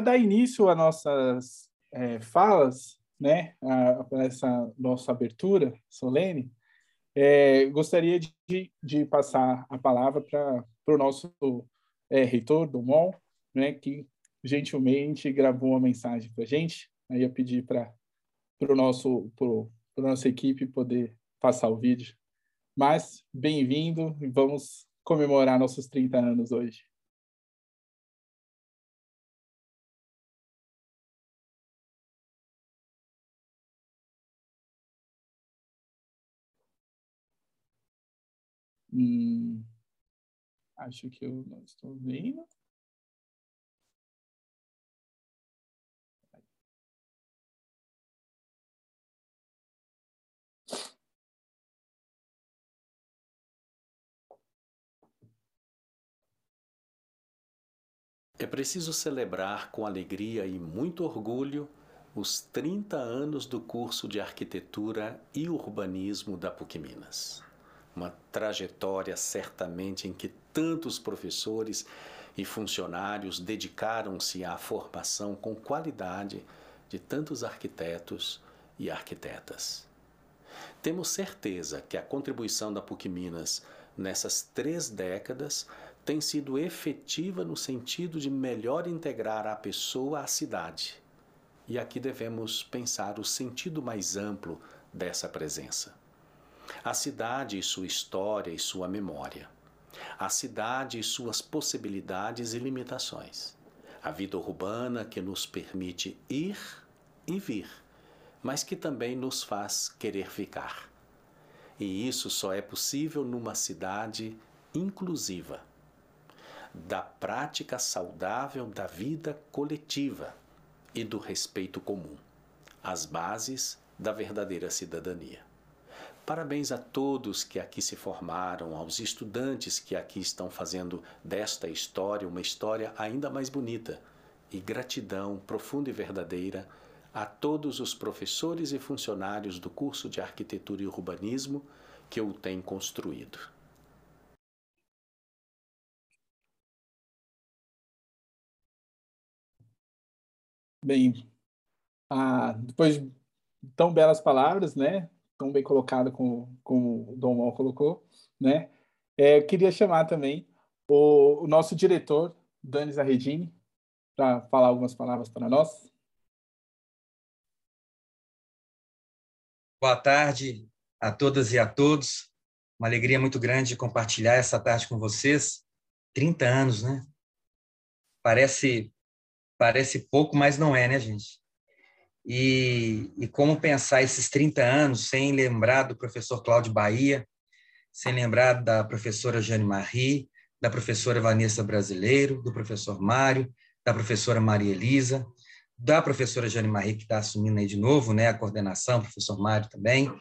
para dar início às nossas é, falas, né, a, essa nossa abertura solene, é, gostaria de, de, passar a palavra para o nosso é, reitor do MOL, né, que gentilmente gravou uma mensagem para a gente. Aí eu pedi para o nosso para nossa equipe poder passar o vídeo. Mas bem-vindo e vamos comemorar nossos 30 anos hoje. Hum, acho que eu não estou vendo. É preciso celebrar com alegria e muito orgulho os 30 anos do curso de Arquitetura e Urbanismo da PUC Minas. Uma trajetória certamente em que tantos professores e funcionários dedicaram-se à formação com qualidade de tantos arquitetos e arquitetas. Temos certeza que a contribuição da PUC Minas nessas três décadas tem sido efetiva no sentido de melhor integrar a pessoa à cidade. E aqui devemos pensar o sentido mais amplo dessa presença. A cidade e sua história e sua memória. A cidade e suas possibilidades e limitações. A vida urbana que nos permite ir e vir, mas que também nos faz querer ficar. E isso só é possível numa cidade inclusiva da prática saudável da vida coletiva e do respeito comum, as bases da verdadeira cidadania. Parabéns a todos que aqui se formaram, aos estudantes que aqui estão fazendo desta história uma história ainda mais bonita, e gratidão profunda e verdadeira a todos os professores e funcionários do curso de Arquitetura e Urbanismo que o têm construído. Bem, ah, depois de tão belas palavras, né? Tão bem colocado como, como o Dom Mal colocou, né? É, queria chamar também o, o nosso diretor, Dani Zarredini, para falar algumas palavras para nós. Boa tarde a todas e a todos. Uma alegria muito grande compartilhar essa tarde com vocês. 30 anos, né? Parece Parece pouco, mas não é, né, gente? E, e como pensar esses 30 anos sem lembrar do professor Cláudio Bahia, sem lembrar da professora Jane Marie, da professora Vanessa Brasileiro, do professor Mário, da professora Maria Elisa, da professora Jane Marie, que está assumindo aí de novo né, a coordenação, professor Mário também,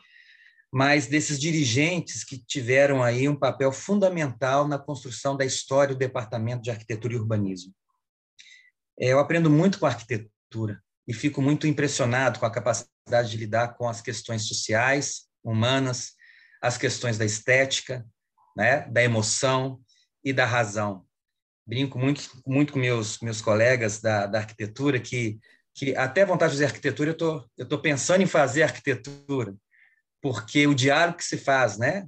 mas desses dirigentes que tiveram aí um papel fundamental na construção da história do Departamento de Arquitetura e Urbanismo. É, eu aprendo muito com a arquitetura e fico muito impressionado com a capacidade de lidar com as questões sociais, humanas, as questões da estética, né, da emoção e da razão. Brinco muito, muito com meus, meus colegas da, da arquitetura que, que até vontade de fazer arquitetura, eu tô, estou tô pensando em fazer arquitetura, porque o diálogo que se faz né,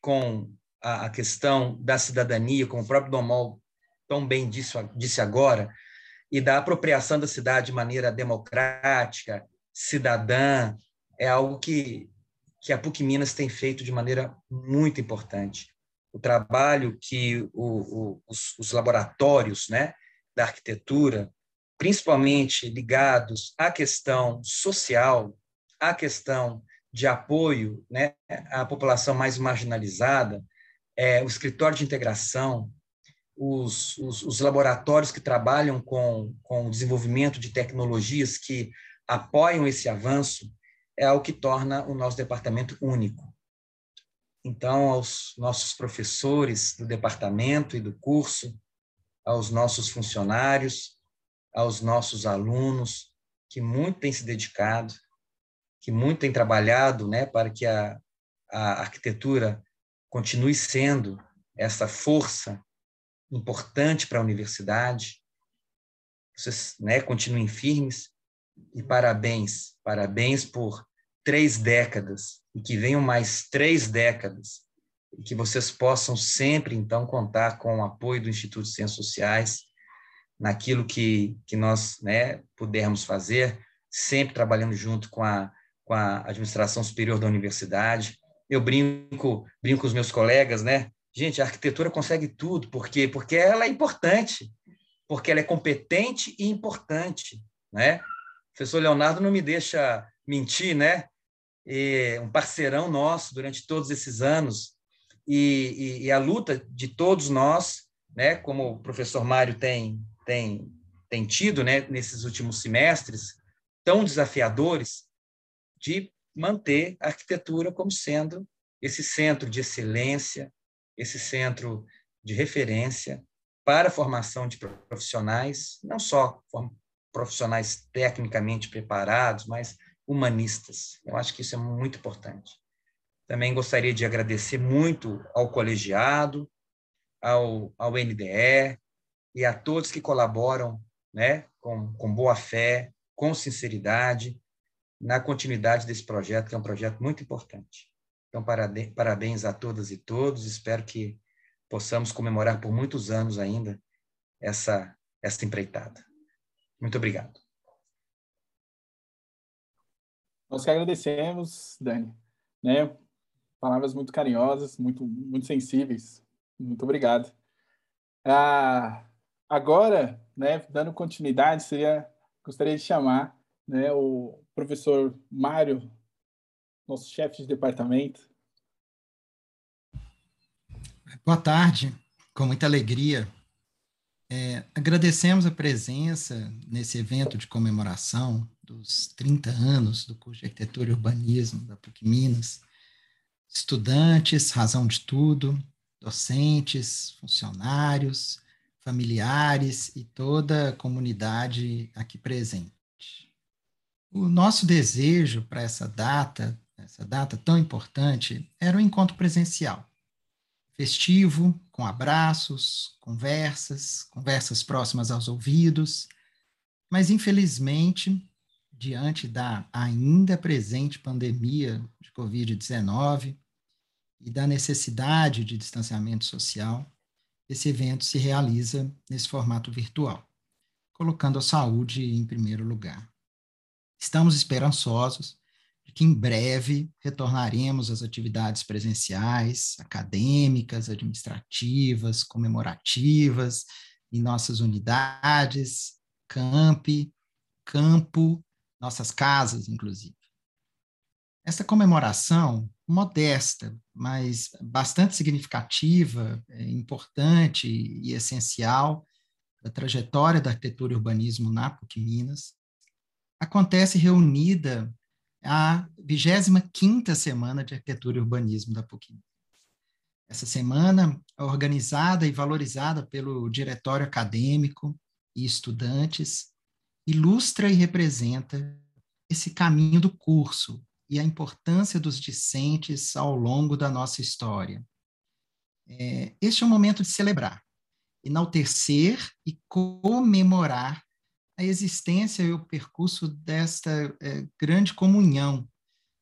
com a, a questão da cidadania, como o próprio Domol tão bem disse, disse agora, e da apropriação da cidade de maneira democrática, cidadã, é algo que, que a PUC Minas tem feito de maneira muito importante. O trabalho que o, o, os, os laboratórios né, da arquitetura, principalmente ligados à questão social, à questão de apoio né, à população mais marginalizada, é, o escritório de integração, os, os, os, laboratórios que trabalham com, com o desenvolvimento de tecnologias que apoiam esse avanço é o que torna o nosso departamento único. Então, aos nossos professores do departamento e do curso, aos nossos funcionários, aos nossos alunos, que muito têm se dedicado, que muito têm trabalhado né, para que a, a arquitetura continue sendo essa força importante para a universidade. vocês né, continuem firmes e parabéns, parabéns por três décadas e que venham mais três décadas e que vocês possam sempre, então, contar com o apoio do Instituto de Ciências Sociais naquilo que, que nós né, pudermos fazer, sempre trabalhando junto com a, com a administração superior da universidade. Eu brinco, brinco com os meus colegas, né? Gente, a arquitetura consegue tudo, por quê? Porque ela é importante, porque ela é competente e importante, né? O professor Leonardo não me deixa mentir, né? E um parceirão nosso durante todos esses anos, e, e, e, a luta de todos nós, né, como o professor Mário tem, tem, tem tido né, nesses últimos semestres, tão desafiadores, de manter a arquitetura como sendo esse centro de excelência, esse centro de referência para a formação de profissionais, não só profissionais tecnicamente preparados, mas humanistas. Eu acho que isso é muito importante. Também gostaria de agradecer muito ao colegiado, ao, ao NDE e a todos que colaboram né, com, com boa fé, com sinceridade, na continuidade desse projeto, que é um projeto muito importante. Então, parabéns a todas e todos. Espero que possamos comemorar por muitos anos ainda essa, essa empreitada. Muito obrigado. Nós que agradecemos, Dani. Né? palavras muito carinhosas, muito, muito sensíveis. Muito obrigado. Ah, agora, né, dando continuidade, seria, gostaria de chamar né, o professor Mário, nosso chefe de departamento. Boa tarde, com muita alegria. É, agradecemos a presença nesse evento de comemoração dos 30 anos do curso de Arquitetura e Urbanismo da PUC Minas estudantes, razão de tudo, docentes, funcionários, familiares e toda a comunidade aqui presente. O nosso desejo para essa data, essa data tão importante, era um encontro presencial, festivo, com abraços, conversas, conversas próximas aos ouvidos, mas infelizmente, diante da ainda presente pandemia de Covid-19, e da necessidade de distanciamento social, esse evento se realiza nesse formato virtual, colocando a saúde em primeiro lugar. Estamos esperançosos que em breve retornaremos às atividades presenciais, acadêmicas, administrativas, comemorativas, em nossas unidades, campi, campo, nossas casas, inclusive. Essa comemoração modesta, mas bastante significativa, é, importante e essencial da trajetória da arquitetura e urbanismo na PUC Minas, acontece reunida a 25ª Semana de Arquitetura e Urbanismo da PUC. Essa semana é organizada e valorizada pelo diretório acadêmico e estudantes, ilustra e representa esse caminho do curso, e a importância dos discentes ao longo da nossa história. É, este é um momento de celebrar, enaltecer e comemorar a existência e o percurso desta é, grande comunhão,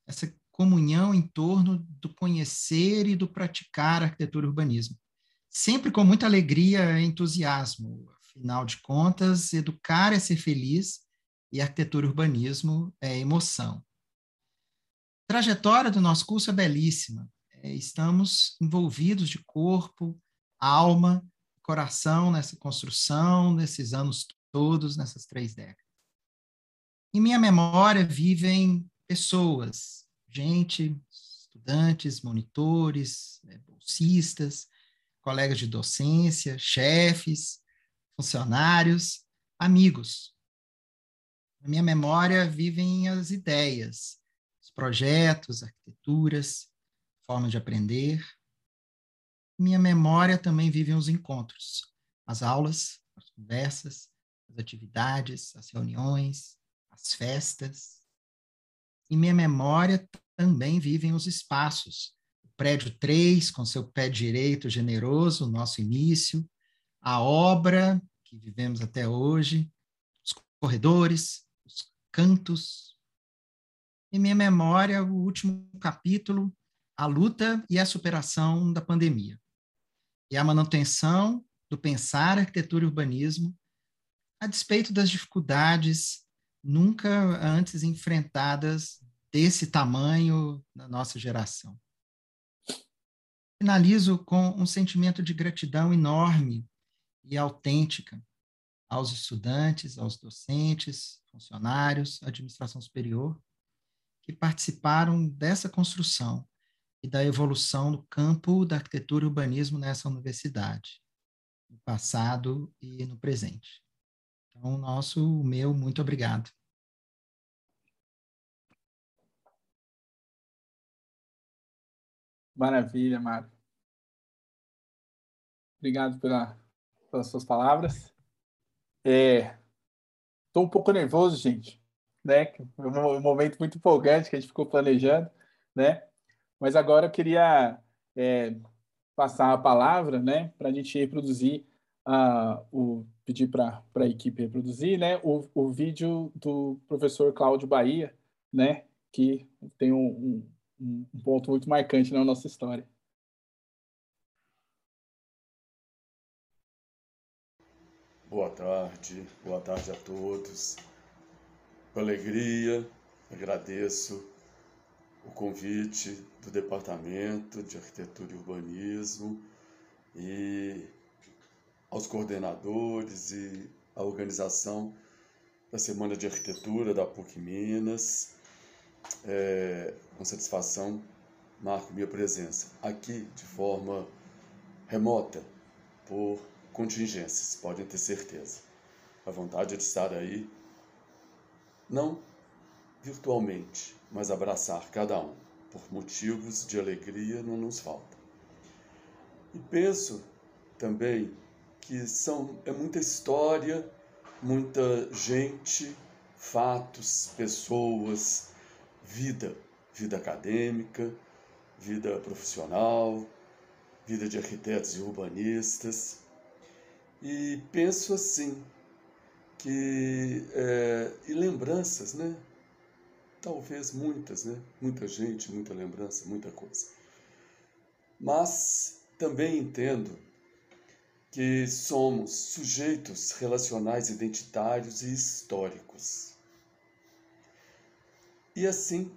essa comunhão em torno do conhecer e do praticar arquitetura e urbanismo. Sempre com muita alegria e entusiasmo. Afinal de contas, educar é ser feliz e arquitetura e urbanismo é emoção trajetória do nosso curso é belíssima. É, estamos envolvidos de corpo, alma, coração nessa construção, nesses anos todos, nessas três décadas. Em minha memória vivem pessoas, gente, estudantes, monitores, né, bolsistas, colegas de docência, chefes, funcionários, amigos. Na minha memória vivem as ideias, projetos, arquiteturas, formas de aprender. Minha memória também vive os encontros, as aulas, as conversas, as atividades, as reuniões, as festas. Em minha memória também vivem os espaços. O prédio 3, com seu pé direito generoso, nosso início, a obra que vivemos até hoje, corredores, os cantos. Em minha memória, o último capítulo, a luta e a superação da pandemia. E a manutenção do pensar, arquitetura e urbanismo, a despeito das dificuldades nunca antes enfrentadas desse tamanho na nossa geração. Finalizo com um sentimento de gratidão enorme e autêntica aos estudantes, aos docentes, funcionários, administração superior, que participaram dessa construção e da evolução do campo da arquitetura e urbanismo nessa universidade, no passado e no presente. Então, nosso, meu, muito obrigado. Maravilha, Mário. Obrigado pela, pelas suas palavras. Estou é, um pouco nervoso, gente, né? Um momento muito empolgante que a gente ficou planejando, né? Mas agora eu queria é, passar a palavra, né, para a gente reproduzir uh, o pedir para a equipe reproduzir, né, o, o vídeo do professor Cláudio Bahia, né, que tem um, um, um ponto muito marcante na nossa história. Boa tarde, boa tarde a todos. Com alegria, agradeço o convite do Departamento de Arquitetura e Urbanismo e aos coordenadores e à organização da Semana de Arquitetura da PUC Minas. É, com satisfação, marco minha presença aqui de forma remota, por contingências, podem ter certeza. A vontade é de estar aí, não virtualmente, mas abraçar cada um, por motivos de alegria não nos falta. E penso também que são é muita história, muita gente, fatos, pessoas, vida, vida acadêmica, vida profissional, vida de arquitetos e urbanistas. E penso assim, que é, e lembranças, né? Talvez muitas, né? Muita gente, muita lembrança, muita coisa. Mas também entendo que somos sujeitos relacionais identitários e históricos. E assim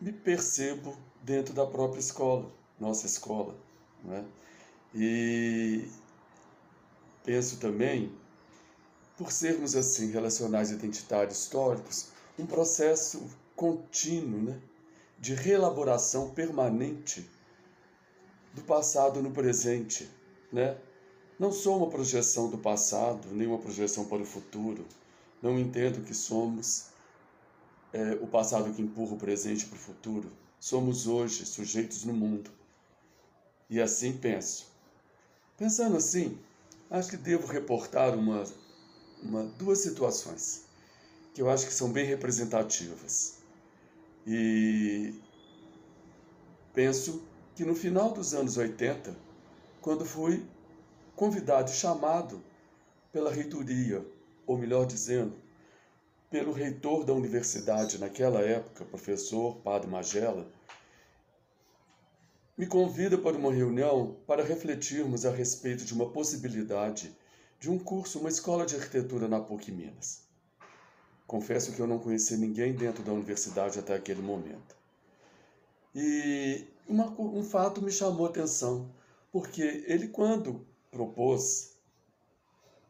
me percebo dentro da própria escola, nossa escola. Né? E penso também, por sermos assim relacionais identitários históricos, um processo contínuo né, de reelaboração permanente do passado no presente. Né? Não sou uma projeção do passado, nem uma projeção para o futuro. Não entendo que somos é, o passado que empurra o presente para o futuro. Somos hoje sujeitos no mundo. E assim penso. Pensando assim, acho que devo reportar uma, uma, duas situações que eu acho que são bem representativas. E penso que no final dos anos 80, quando fui convidado chamado pela reitoria, ou melhor dizendo, pelo reitor da universidade naquela época, professor Padre Magela, me convida para uma reunião para refletirmos a respeito de uma possibilidade de um curso, uma escola de arquitetura na PUC Minas. Confesso que eu não conheci ninguém dentro da universidade até aquele momento. E uma, um fato me chamou a atenção, porque ele, quando propôs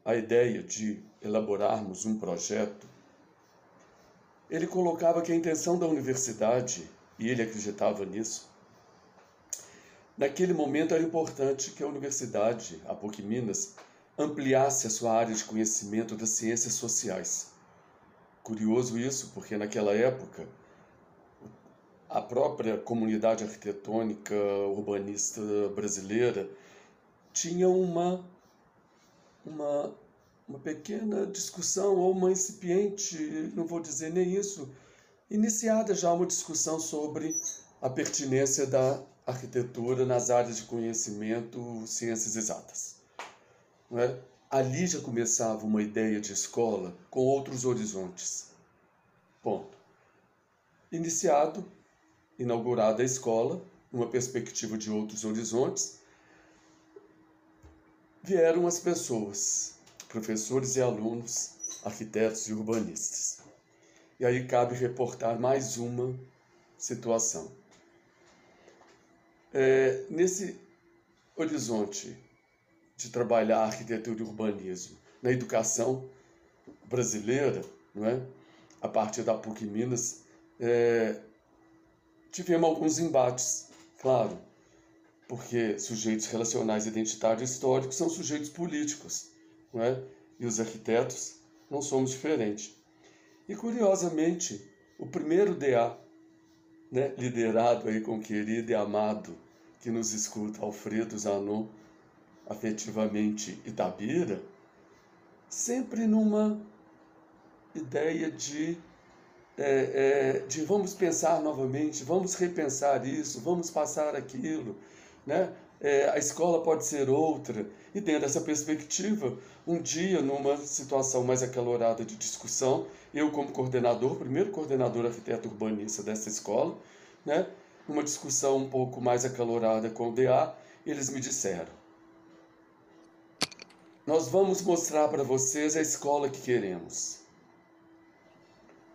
a ideia de elaborarmos um projeto, ele colocava que a intenção da universidade, e ele acreditava nisso, naquele momento era importante que a universidade, a PUC Minas, ampliasse a sua área de conhecimento das ciências sociais. Curioso isso, porque naquela época a própria comunidade arquitetônica urbanista brasileira tinha uma, uma, uma pequena discussão, ou uma incipiente, não vou dizer nem isso, iniciada já uma discussão sobre a pertinência da arquitetura nas áreas de conhecimento, ciências exatas. É? ali já começava uma ideia de escola com outros horizontes. Ponto. Iniciado, inaugurada a escola, numa perspectiva de outros horizontes, vieram as pessoas, professores e alunos, arquitetos e urbanistas. E aí cabe reportar mais uma situação. É, nesse horizonte de trabalhar arquitetura e urbanismo na educação brasileira, não é? a partir da PUC Minas, é, tivemos alguns embates, claro, porque sujeitos relacionais identitários históricos são sujeitos políticos, não é? e os arquitetos não somos diferentes. E curiosamente, o primeiro DA, né, liderado aí com o querido e amado que nos escuta, Alfredo Zanon, afetivamente Itabira, sempre numa ideia de, é, é, de vamos pensar novamente, vamos repensar isso, vamos passar aquilo, né? É, a escola pode ser outra. E dentro dessa perspectiva, um dia, numa situação mais acalorada de discussão, eu como coordenador, primeiro coordenador arquiteto urbanista dessa escola, né? numa discussão um pouco mais acalorada com o DA, eles me disseram: Nós vamos mostrar para vocês a escola que queremos.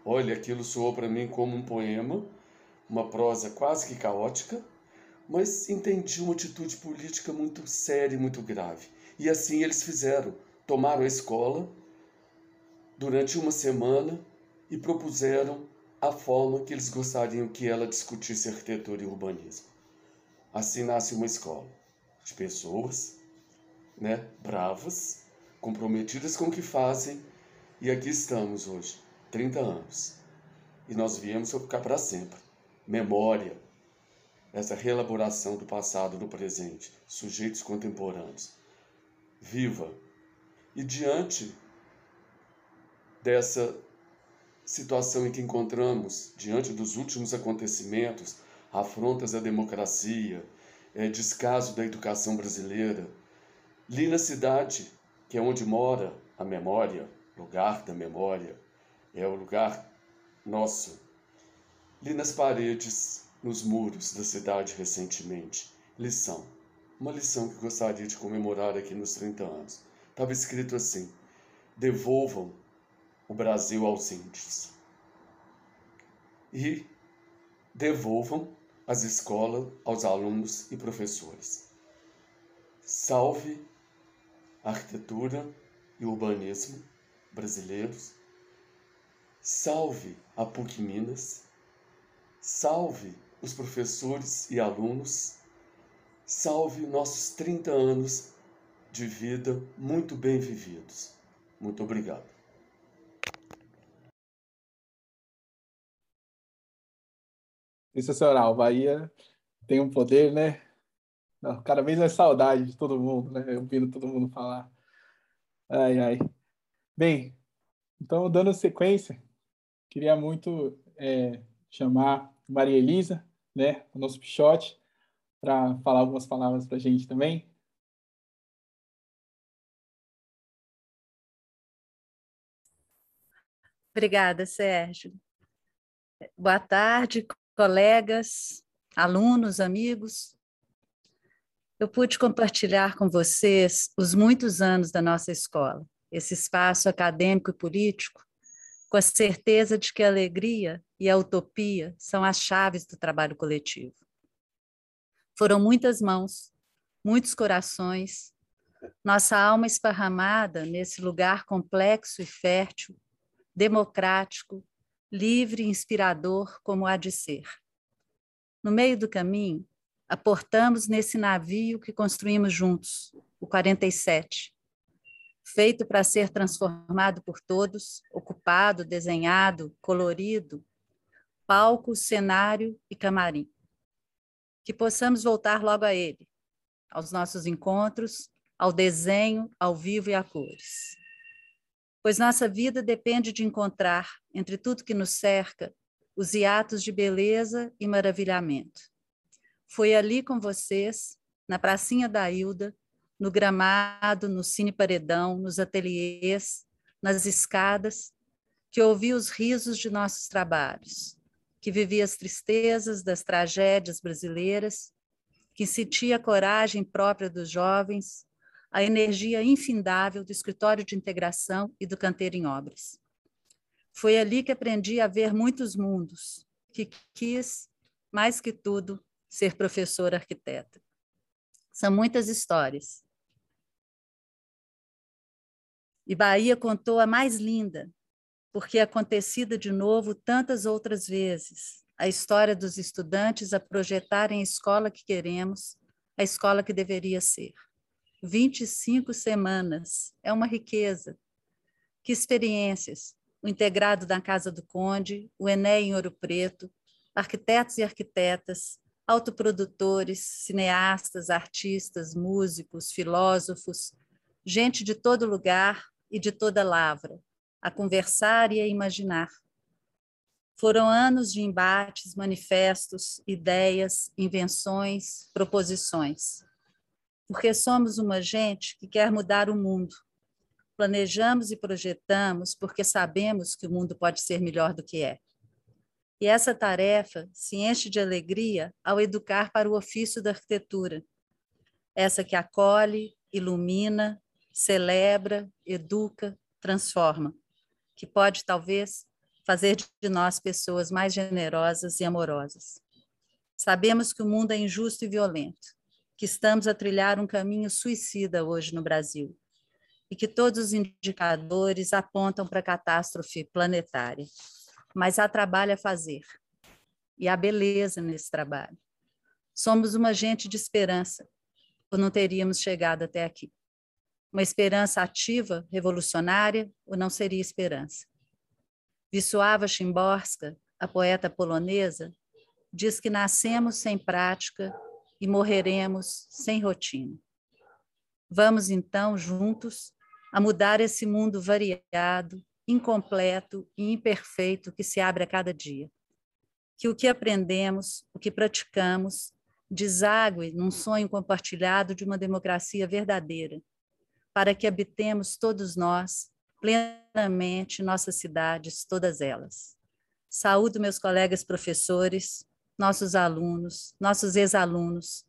Olha, aquilo soou para mim como um poema, uma prosa quase que caótica, mas entendi uma atitude política muito séria e muito grave. E assim eles fizeram. Tomaram a escola durante uma semana e propuseram a forma que eles gostariam que ela discutisse arquitetura e urbanismo. Assim nasce uma escola de pessoas, né, bravas, comprometidas com o que fazem, e aqui estamos hoje, 30 anos. E nós viemos ficar para sempre. Memória, essa reelaboração do passado no presente, sujeitos contemporâneos. Viva! E diante dessa situação em que encontramos, diante dos últimos acontecimentos, afrontas à democracia, é, descaso da educação brasileira, li na cidade, que é onde mora a memória, lugar da memória, é o lugar nosso. Li nas paredes nos muros da cidade recentemente. Lição. Uma lição que gostaria de comemorar aqui nos 30 anos. Estava escrito assim: devolvam o Brasil aos índios. E devolvam as escolas aos alunos e professores. Salve a arquitetura e urbanismo brasileiros. Salve a PUC Minas. Salve os professores e alunos, salve nossos 30 anos de vida muito bem vividos. Muito obrigado. Sensacional. Bahia tem um poder, né? Cada vez mais saudade de todo mundo, né? Ouvindo todo mundo falar. Ai, ai. Bem, então, dando sequência, queria muito é, chamar Maria Elisa, né, o nosso Pichote, para falar algumas palavras para a gente também. Obrigada, Sérgio. Boa tarde, colegas, alunos, amigos. Eu pude compartilhar com vocês os muitos anos da nossa escola, esse espaço acadêmico e político com a certeza de que a alegria e a utopia são as chaves do trabalho coletivo. Foram muitas mãos, muitos corações, nossa alma esparramada nesse lugar complexo e fértil, democrático, livre e inspirador como há de ser. No meio do caminho, aportamos nesse navio que construímos juntos, o 47, feito para ser transformado por todos, ocupado, desenhado, colorido, palco, cenário e camarim. Que possamos voltar logo a ele, aos nossos encontros, ao desenho, ao vivo e a cores. Pois nossa vida depende de encontrar, entre tudo que nos cerca, os hiatos de beleza e maravilhamento. Foi ali com vocês, na pracinha da Hilda, no gramado, no cine paredão, nos ateliês, nas escadas, que ouvia os risos de nossos trabalhos, que vivia as tristezas das tragédias brasileiras, que sentia a coragem própria dos jovens, a energia infindável do escritório de integração e do canteiro em obras. Foi ali que aprendi a ver muitos mundos, que quis, mais que tudo, ser professora arquiteta. São muitas histórias. E Bahia contou a mais linda, porque é acontecida de novo tantas outras vezes, a história dos estudantes a projetarem a escola que queremos, a escola que deveria ser. 25 semanas, é uma riqueza. Que experiências! O integrado da Casa do Conde, o Ené em Ouro Preto, arquitetos e arquitetas, autoprodutores, cineastas, artistas, músicos, filósofos, gente de todo lugar e de toda lavra, a conversar e a imaginar. Foram anos de embates, manifestos, ideias, invenções, proposições. Porque somos uma gente que quer mudar o mundo. Planejamos e projetamos porque sabemos que o mundo pode ser melhor do que é. E essa tarefa se enche de alegria ao educar para o ofício da arquitetura. Essa que acolhe, ilumina, celebra, educa, transforma que pode, talvez, fazer de nós pessoas mais generosas e amorosas. Sabemos que o mundo é injusto e violento, que estamos a trilhar um caminho suicida hoje no Brasil e que todos os indicadores apontam para a catástrofe planetária. Mas há trabalho a fazer e há beleza nesse trabalho. Somos uma gente de esperança, ou não teríamos chegado até aqui. Uma esperança ativa, revolucionária, ou não seria esperança? Wisława Szymborska, a poeta polonesa, diz que nascemos sem prática e morreremos sem rotina. Vamos então juntos a mudar esse mundo variado, incompleto e imperfeito que se abre a cada dia. Que o que aprendemos, o que praticamos, deságue num sonho compartilhado de uma democracia verdadeira, para que habitemos todos nós plenamente nossas cidades, todas elas. Saúdo meus colegas professores, nossos alunos, nossos ex-alunos,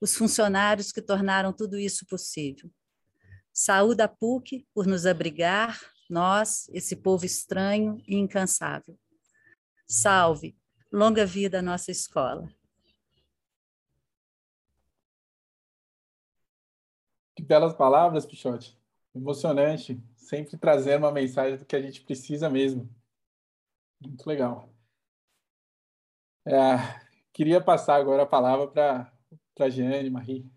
os funcionários que tornaram tudo isso possível. Saúde a PUC por nos abrigar, nós, esse povo estranho e incansável. Salve, longa vida a nossa escola. Que belas palavras, Pichote. Emocionante. Sempre trazendo uma mensagem do que a gente precisa mesmo. Muito legal. É, queria passar agora a palavra para a Jeane, Marie.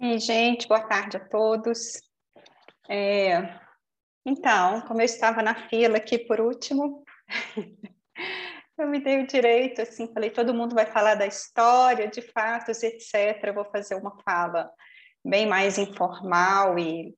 E, gente, boa tarde a todos. É, então, como eu estava na fila aqui por último, eu me dei o direito, assim, falei, todo mundo vai falar da história, de fatos, etc. Eu vou fazer uma fala bem mais informal e,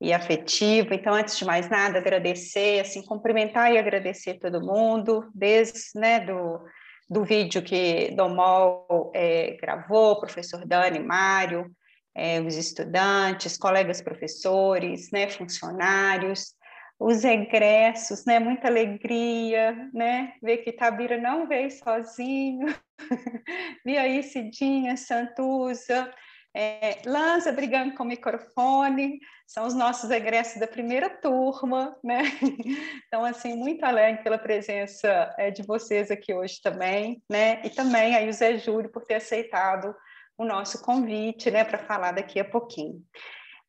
e afetiva. Então, antes de mais nada, agradecer, assim, cumprimentar e agradecer todo mundo, desde, né, do, do vídeo que Domol é, gravou, professor Dani, Mário, é, os estudantes, colegas professores, né, funcionários, os egressos, né? Muita alegria, né? Ver que Tabira não veio sozinho. Vi aí Cidinha, Santuza, é, Lanza brigando com o microfone, são os nossos egressos da primeira turma, né? Então, assim, muito alegre pela presença é, de vocês aqui hoje também, né? E também aí o Zé Júlio por ter aceitado o nosso convite, né, para falar daqui a pouquinho.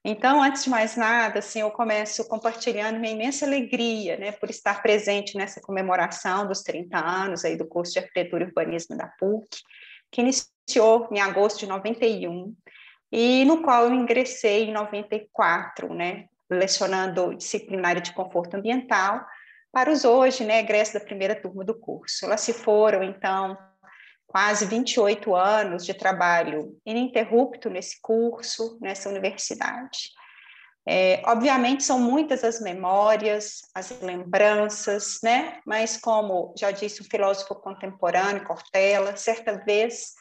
Então, antes de mais nada, assim, eu começo compartilhando minha imensa alegria, né, por estar presente nessa comemoração dos 30 anos aí do curso de Arquitetura e Urbanismo da PUC, que iniciou em agosto de 91 e no qual eu ingressei em 94, né, lecionando disciplinária de conforto ambiental para os hoje, né, egressos da primeira turma do curso. Elas se foram, então, quase 28 anos de trabalho ininterrupto nesse curso, nessa universidade. É, obviamente são muitas as memórias, as lembranças, né? Mas como já disse o filósofo contemporâneo Cortella, certa vez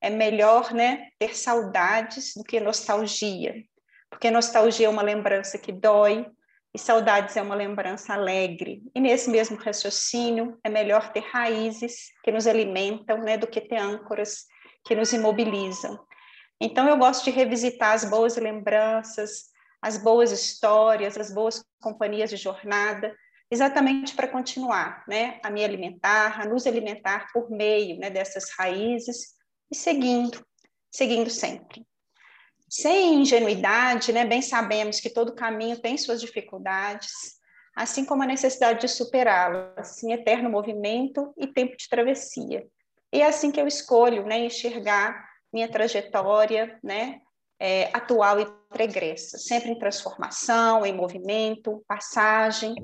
é melhor né, ter saudades do que nostalgia, porque nostalgia é uma lembrança que dói e saudades é uma lembrança alegre. E nesse mesmo raciocínio, é melhor ter raízes que nos alimentam né, do que ter âncoras que nos imobilizam. Então, eu gosto de revisitar as boas lembranças, as boas histórias, as boas companhias de jornada, exatamente para continuar né, a me alimentar, a nos alimentar por meio né, dessas raízes e seguindo, seguindo sempre. Sem ingenuidade, né, bem sabemos que todo caminho tem suas dificuldades, assim como a necessidade de superá-las, em eterno movimento e tempo de travessia. E é assim que eu escolho né, enxergar minha trajetória né, é, atual e pregressa, sempre em transformação, em movimento, passagem,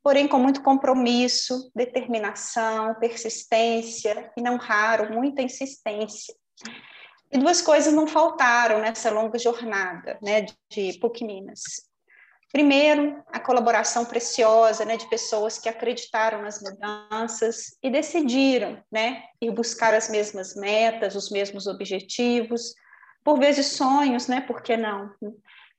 porém com muito compromisso, determinação, persistência e, não raro, muita insistência. E duas coisas não faltaram nessa longa jornada né, de PUC Minas. Primeiro, a colaboração preciosa né, de pessoas que acreditaram nas mudanças e decidiram né, ir buscar as mesmas metas, os mesmos objetivos, por vezes sonhos, né, por que não?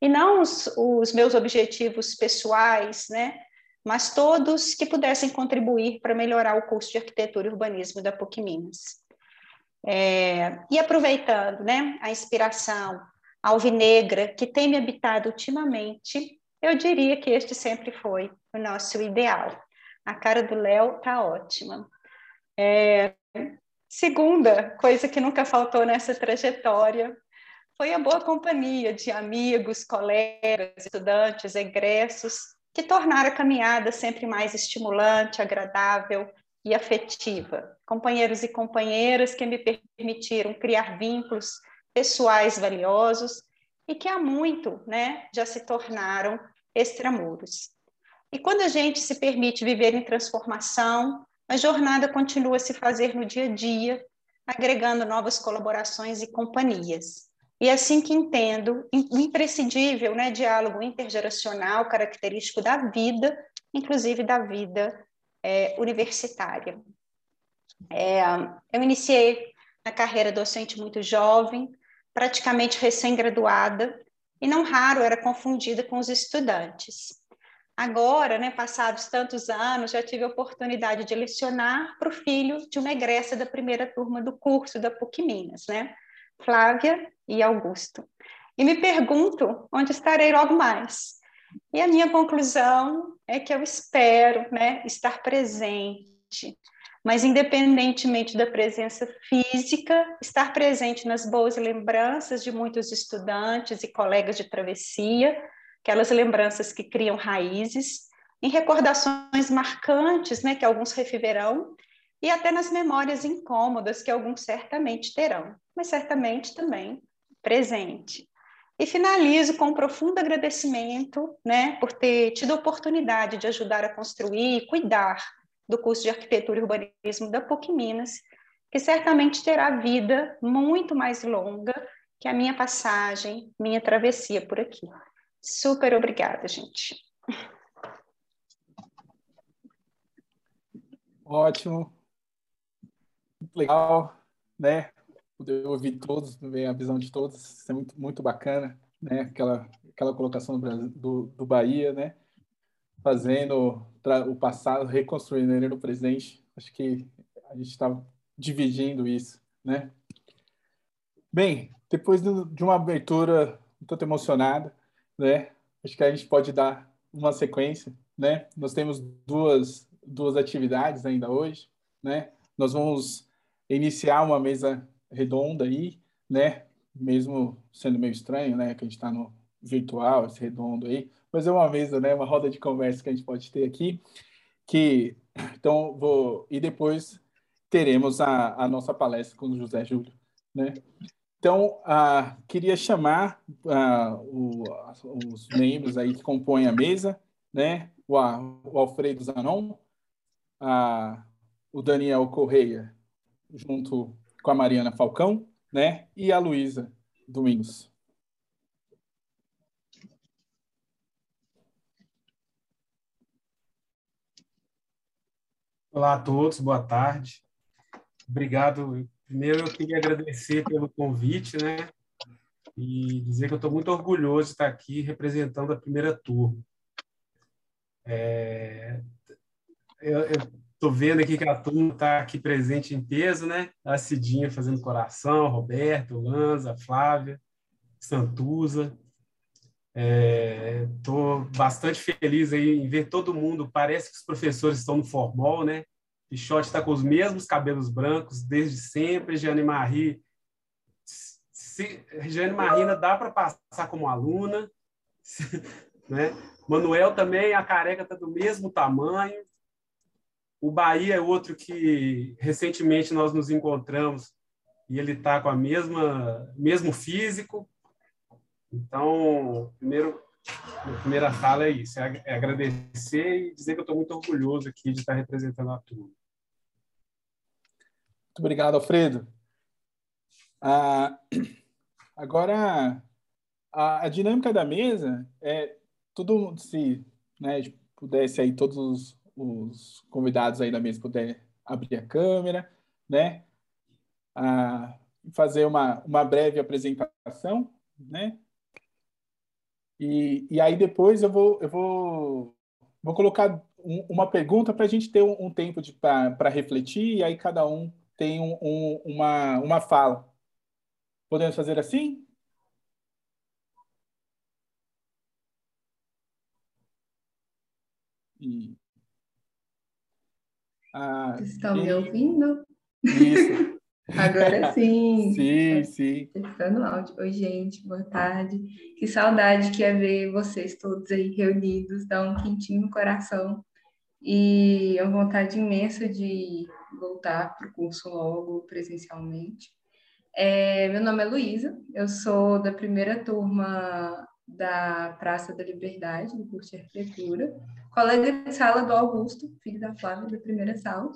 E não os, os meus objetivos pessoais, né, mas todos que pudessem contribuir para melhorar o curso de arquitetura e urbanismo da PUC Minas. É, e aproveitando né, a inspiração alvinegra que tem me habitado ultimamente, eu diria que este sempre foi o nosso ideal. A cara do Léo tá ótima. É, segunda coisa que nunca faltou nessa trajetória foi a boa companhia de amigos, colegas, estudantes, egressos, que tornaram a caminhada sempre mais estimulante, agradável e afetiva. Companheiros e companheiras que me permitiram criar vínculos pessoais valiosos e que há muito né, já se tornaram extramuros. E quando a gente se permite viver em transformação, a jornada continua a se fazer no dia a dia, agregando novas colaborações e companhias. E é assim que entendo o imprescindível né, diálogo intergeracional característico da vida, inclusive da vida é, universitária. É, eu iniciei a carreira docente muito jovem, praticamente recém-graduada, e não raro era confundida com os estudantes. Agora, né, passados tantos anos, já tive a oportunidade de lecionar para o filho de uma egressa da primeira turma do curso da PUC Minas, né, Flávia e Augusto. E me pergunto onde estarei logo mais. E a minha conclusão é que eu espero né, estar presente, mas independentemente da presença física, estar presente nas boas lembranças de muitos estudantes e colegas de travessia, aquelas lembranças que criam raízes, em recordações marcantes, né, que alguns reviverão, e até nas memórias incômodas que alguns certamente terão, mas certamente também presente. E finalizo com um profundo agradecimento, né, por ter tido a oportunidade de ajudar a construir e cuidar do curso de Arquitetura e Urbanismo da PUC Minas, que certamente terá vida muito mais longa que a minha passagem, minha travessia por aqui. Super obrigada, gente. Ótimo. Legal, né? Poder ouvir todos, ver a visão de todos, isso é muito, muito bacana, né? Aquela, aquela colocação do, do, do Bahia, né? fazendo o passado, reconstruindo ele no presente. Acho que a gente está dividindo isso, né? Bem, depois de uma abertura muito emocionada, né? Acho que a gente pode dar uma sequência, né? Nós temos duas duas atividades ainda hoje, né? Nós vamos iniciar uma mesa redonda aí, né? Mesmo sendo meio estranho, né? Que a gente está no virtual, esse redondo aí, mas é uma mesa, né, uma roda de conversa que a gente pode ter aqui, que então vou e depois teremos a, a nossa palestra com o José Júlio, né? Então, ah, queria chamar ah, o, os membros aí que compõem a mesa, né? O, o Alfredo Zanon, o Daniel Correia, junto com a Mariana Falcão, né? E a Luísa Domingos. Olá a todos, boa tarde. Obrigado primeiro eu queria agradecer pelo convite, né? E dizer que eu estou muito orgulhoso de estar aqui representando a primeira turma. É, eu estou vendo aqui que a turma está aqui presente em peso, né? A Cidinha fazendo coração, Roberto, Lanza, Flávia, Santuza. É, bastante feliz aí em ver todo mundo. Parece que os professores estão no formal, né? Pichote está com os mesmos cabelos brancos desde sempre. Jeane Marie, se, Marina dá para passar como aluna, né? Manuel também, a careca está do mesmo tamanho. O Bahia é outro que recentemente nós nos encontramos e ele está com a mesma mesmo físico. Então, primeiro, a primeira fala é isso, é, é agradecer e dizer que eu estou muito orgulhoso aqui de estar representando a turma. Muito obrigado, Alfredo. Ah, agora, a, a, dinâmica da mesa é tudo se né, pudesse aí todos os, os, convidados aí da mesa puder abrir a câmera, né? Ah, fazer uma, uma breve apresentação, né? E, e aí depois eu vou, eu vou, vou colocar um, uma pergunta para a gente ter um, um tempo para refletir, e aí cada um tem um, um, uma, uma fala. Podemos fazer assim? E... Ah, Estão e... me ouvindo? Isso. Agora sim. sim, sim. Está no áudio. Oi, gente, boa tarde. Que saudade que é ver vocês todos aí reunidos, dá um quentinho no coração. E uma vontade imensa de voltar para o curso logo presencialmente. É, meu nome é Luísa, eu sou da primeira turma da Praça da Liberdade, do curso de arquitetura, colega de sala do Augusto, filho da Flávia, da primeira sala.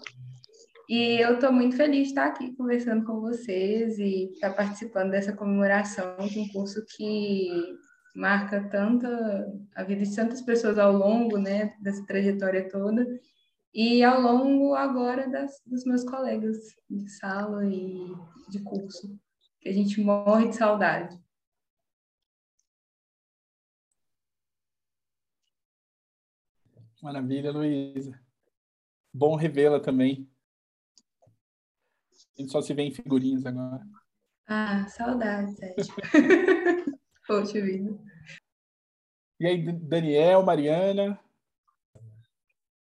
E eu estou muito feliz de estar aqui conversando com vocês e estar participando dessa comemoração de um curso que marca tanta a vida de tantas pessoas ao longo né, dessa trajetória toda e ao longo agora das, dos meus colegas de sala e de curso, que a gente morre de saudade. Maravilha, Luísa. Bom revê-la também. A gente só se vê em figurinhas agora. Ah, saudades, Poxa vida. E aí, Daniel, Mariana?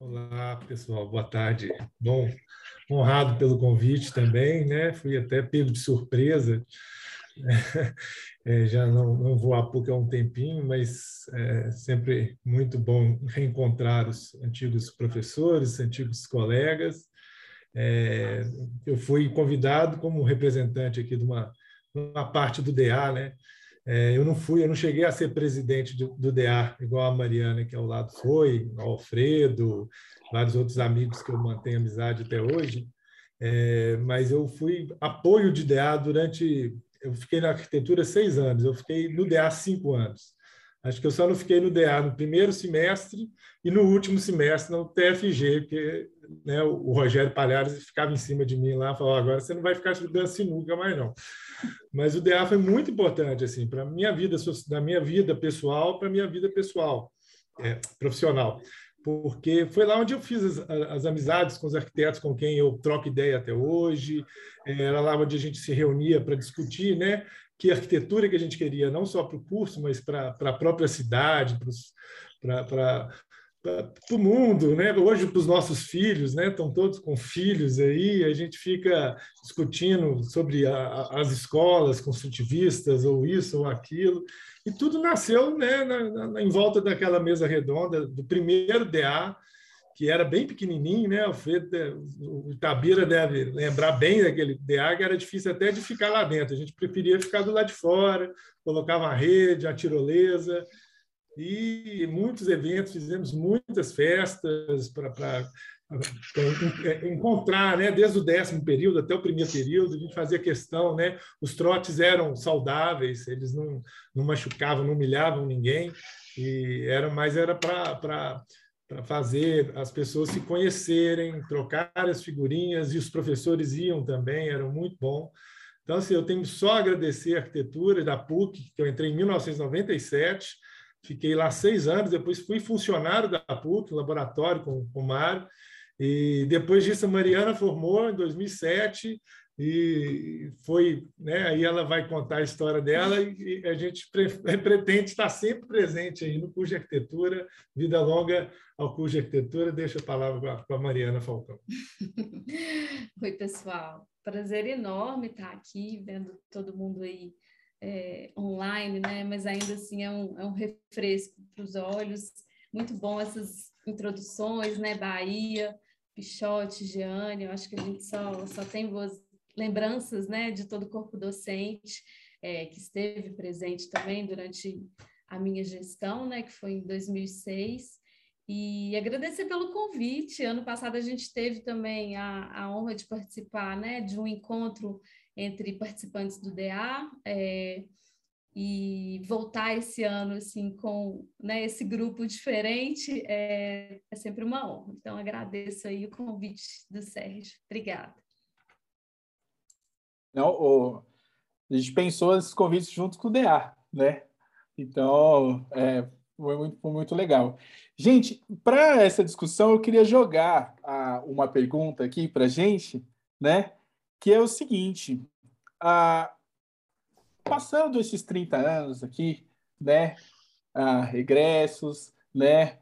Olá, pessoal, boa tarde. Bom, honrado pelo convite também, né? Fui até pego de surpresa. É, já não, não vou a PUC há um tempinho, mas é sempre muito bom reencontrar os antigos professores, antigos colegas é, eu fui convidado como representante aqui de uma, uma parte do DA, né? É, eu não fui, eu não cheguei a ser presidente do, do DA, igual a Mariana, que ao lado foi, o Alfredo, vários outros amigos que eu mantenho amizade até hoje, é, mas eu fui apoio de DA durante. Eu fiquei na arquitetura seis anos, eu fiquei no DA cinco anos. Acho que eu só não fiquei no DA no primeiro semestre e no último semestre no TFG, porque né, o Rogério Palhares ficava em cima de mim lá, falou: agora você não vai ficar estudando sinuca mais não. Mas o DA foi muito importante assim para minha vida, da minha vida pessoal para minha vida pessoal, é, profissional, porque foi lá onde eu fiz as, as, amizades com os arquitetos com quem eu troco ideia até hoje. É, era lá onde a gente se reunia para discutir, né? que arquitetura que a gente queria, não só para o curso, mas para a própria cidade, para o mundo, né? Hoje para os nossos filhos, né? Estão todos com filhos aí, a gente fica discutindo sobre a, as escolas construtivistas ou isso ou aquilo, e tudo nasceu, né? Na, na, em volta daquela mesa redonda do primeiro DA que era bem pequenininho, né? O, Fredo, o Itabira deve lembrar bem daquele DA, que era difícil até de ficar lá dentro. A gente preferia ficar do lado de fora, colocava a rede, a tirolesa, e muitos eventos, fizemos muitas festas para encontrar, né, desde o décimo período até o primeiro período, a gente fazia questão, né, os trotes eram saudáveis, eles não, não machucavam, não humilhavam ninguém, e era mais era para para fazer as pessoas se conhecerem, trocar as figurinhas, e os professores iam também, era muito bom. Então, assim, eu tenho só a agradecer a arquitetura da PUC, que eu entrei em 1997, fiquei lá seis anos, depois fui funcionário da PUC, laboratório com, com o Mário, e depois disso a Mariana formou em 2007, e foi, né, aí ela vai contar a história dela e a gente pretende estar sempre presente aí no curso de arquitetura, vida longa ao curso de arquitetura. Deixa a palavra para a Mariana Falcão. Oi, pessoal. Prazer enorme estar aqui, vendo todo mundo aí é, online, né? Mas ainda assim é um, é um refresco para os olhos. Muito bom essas introduções, né? Bahia, Pichote, Jeane, eu acho que a gente só, só tem boas lembranças né, de todo o corpo docente é, que esteve presente também durante a minha gestão, né, que foi em 2006. E agradecer pelo convite. Ano passado a gente teve também a, a honra de participar né, de um encontro entre participantes do DA. É, e voltar esse ano assim com né, esse grupo diferente é, é sempre uma honra. Então agradeço aí o convite do Sérgio. Obrigada. Não, o, a gente pensou esses convites junto com o DA, né? Então, é, foi, muito, foi muito legal. Gente, para essa discussão, eu queria jogar a, uma pergunta aqui para a gente, né? Que é o seguinte: a, passando esses 30 anos aqui, né? A, regressos, né?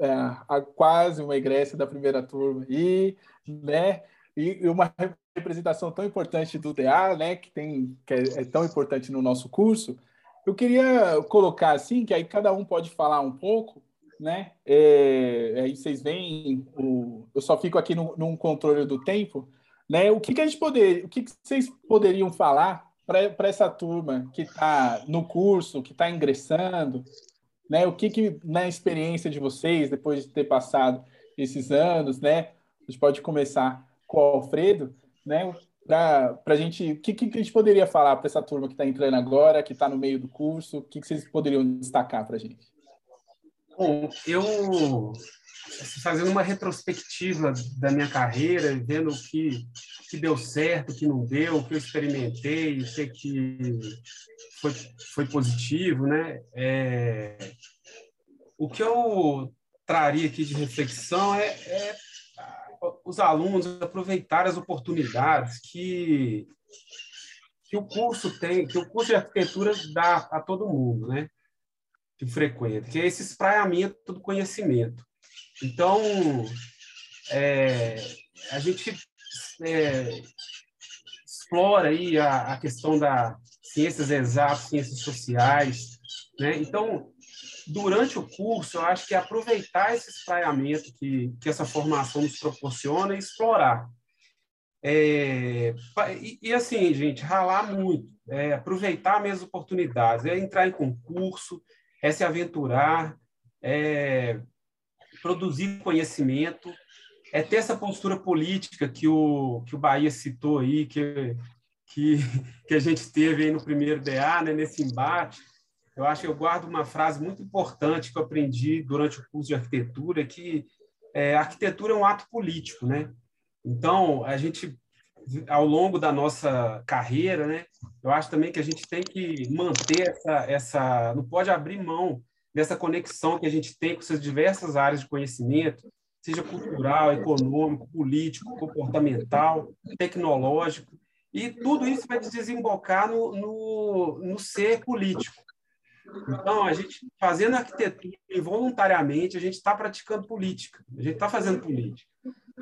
A, a quase uma egressa da primeira turma e, né? E, e uma representação tão importante do DA, né, que tem que é, é, tão importante no nosso curso, eu queria colocar assim, que aí cada um pode falar um pouco, né? É, aí vocês veem, o, eu só fico aqui no, num controle do tempo, né? O que, que a gente poder, o que, que vocês poderiam falar para essa turma que está no curso, que está ingressando, né? O que que na experiência de vocês, depois de ter passado esses anos, né? A gente pode começar com o Alfredo, né? Para a gente, o que, que a gente poderia falar para essa turma que está entrando agora, que está no meio do curso? O que, que vocês poderiam destacar para a gente? Bom, eu fazendo uma retrospectiva da minha carreira, vendo o que, que deu certo, o que não deu, o que eu experimentei, o que, que foi, foi positivo, né? É, o que eu traria aqui de reflexão é, é os alunos aproveitarem as oportunidades que, que o curso tem, que o curso de arquitetura dá a todo mundo, né? Que frequenta, que é esse espraiamento do conhecimento. Então, é, a gente é, explora aí a, a questão da ciências exatas, ciências sociais, né? Então, durante o curso, eu acho que é aproveitar esse espraiamento que, que essa formação nos proporciona e explorar. É, e, e, assim, gente, ralar muito, é, aproveitar as oportunidades, é entrar em concurso, é se aventurar, é produzir conhecimento, é ter essa postura política que o, que o Bahia citou aí, que, que, que a gente teve aí no primeiro DA, né, nesse embate, eu acho que eu guardo uma frase muito importante que eu aprendi durante o curso de arquitetura, que é, a arquitetura é um ato político, né? Então, a gente, ao longo da nossa carreira, né, eu acho também que a gente tem que manter essa, essa não pode abrir mão dessa conexão que a gente tem com essas diversas áreas de conhecimento, seja cultural, econômico, político, comportamental, tecnológico, e tudo isso vai desembocar no, no, no ser político. Então, a gente fazendo arquitetura involuntariamente, a gente está praticando política, a gente está fazendo política.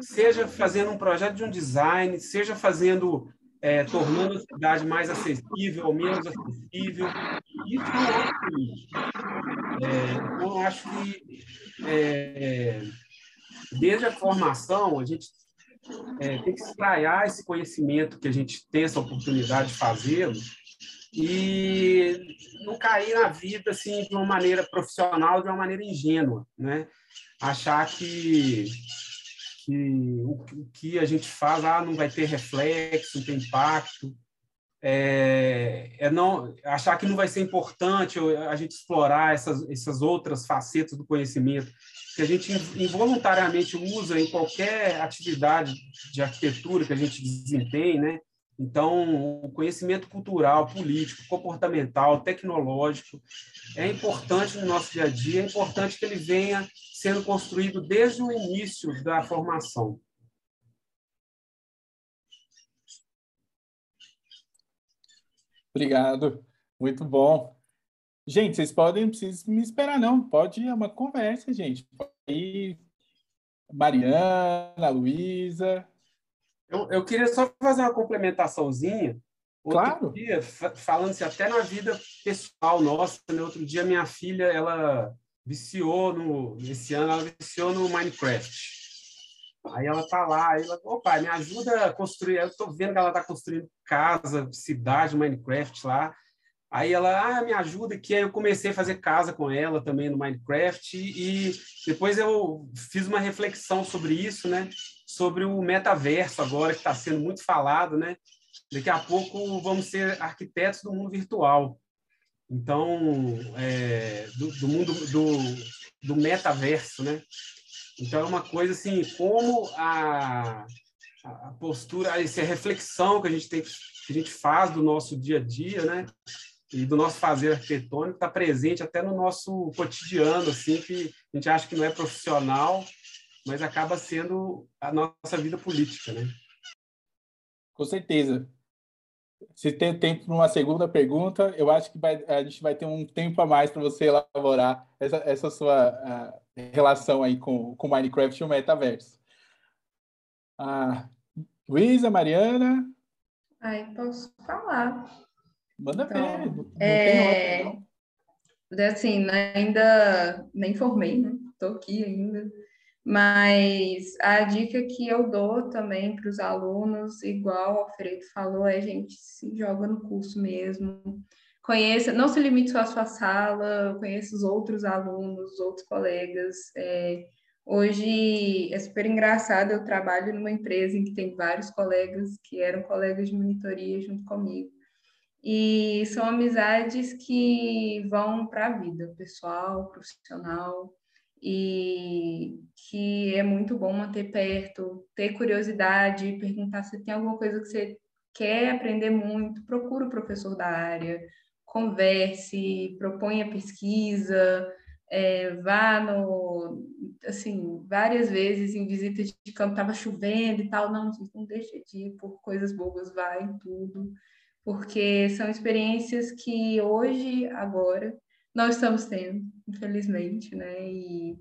Seja fazendo um projeto de um design, seja fazendo, é, tornando a cidade mais acessível ou menos acessível, isso é política. É, eu acho que é, desde a formação, a gente é, tem que extraiar esse conhecimento que a gente tem essa oportunidade de fazê-lo e não cair na vida assim de uma maneira profissional, de uma maneira ingênua, né? Achar que, que o, o que a gente faz ah, não vai ter reflexo, não tem impacto, é, é, não achar que não vai ser importante a gente explorar essas, essas outras facetas do conhecimento que a gente involuntariamente usa em qualquer atividade de arquitetura que a gente desempenhe, né? Então, o conhecimento cultural, político, comportamental, tecnológico é importante no nosso dia a dia, é importante que ele venha sendo construído desde o início da formação. Obrigado, muito bom. Gente, vocês podem, não precisam me esperar, não. Pode ir, é uma conversa, gente. Ir. Mariana, Luísa. Eu, eu queria só fazer uma complementaçãozinha. Outro claro. dia, falando-se até na vida pessoal nossa, né? outro dia minha filha, ela viciou no, esse ano, ela viciou no Minecraft. Aí ela tá lá, aí ela, ô pai, me ajuda a construir. Eu tô vendo que ela tá construindo casa, cidade, Minecraft lá. Aí ela, ah, me ajuda aqui. Aí eu comecei a fazer casa com ela também no Minecraft e depois eu fiz uma reflexão sobre isso, né? Sobre o metaverso agora que está sendo muito falado, né? Daqui a pouco vamos ser arquitetos do mundo virtual. Então, é, do, do, mundo do, do metaverso, né? Então é uma coisa assim, como a, a postura, essa reflexão que a gente tem que a gente faz do nosso dia a dia, né? e do nosso fazer arquitetônico está presente até no nosso cotidiano, assim, que a gente acha que não é profissional, mas acaba sendo a nossa vida política, né? Com certeza. Se tem tempo para uma segunda pergunta, eu acho que vai, a gente vai ter um tempo a mais para você elaborar essa, essa sua relação aí com o Minecraft e o metaverso. Ah, Luísa, Mariana? Ai, posso falar. Manda então, ver. Não, é... não. Assim, ainda nem formei, né? Estou aqui ainda. Mas a dica que eu dou também para os alunos, igual o Alfredo falou, é gente se joga no curso mesmo. Conheça, não se limite só à sua sala, conheça os outros alunos, os outros colegas. É, hoje é super engraçado, eu trabalho numa empresa em que tem vários colegas que eram colegas de monitoria junto comigo. E são amizades que vão para a vida pessoal, profissional, e que é muito bom manter perto, ter curiosidade, perguntar se tem alguma coisa que você quer aprender muito, procura o professor da área, converse, proponha pesquisa, é, vá no, assim, várias vezes em visita de campo, estava chovendo e tal, não, não deixa de ir por coisas boas, vai em tudo porque são experiências que hoje, agora, nós estamos tendo, infelizmente, né? E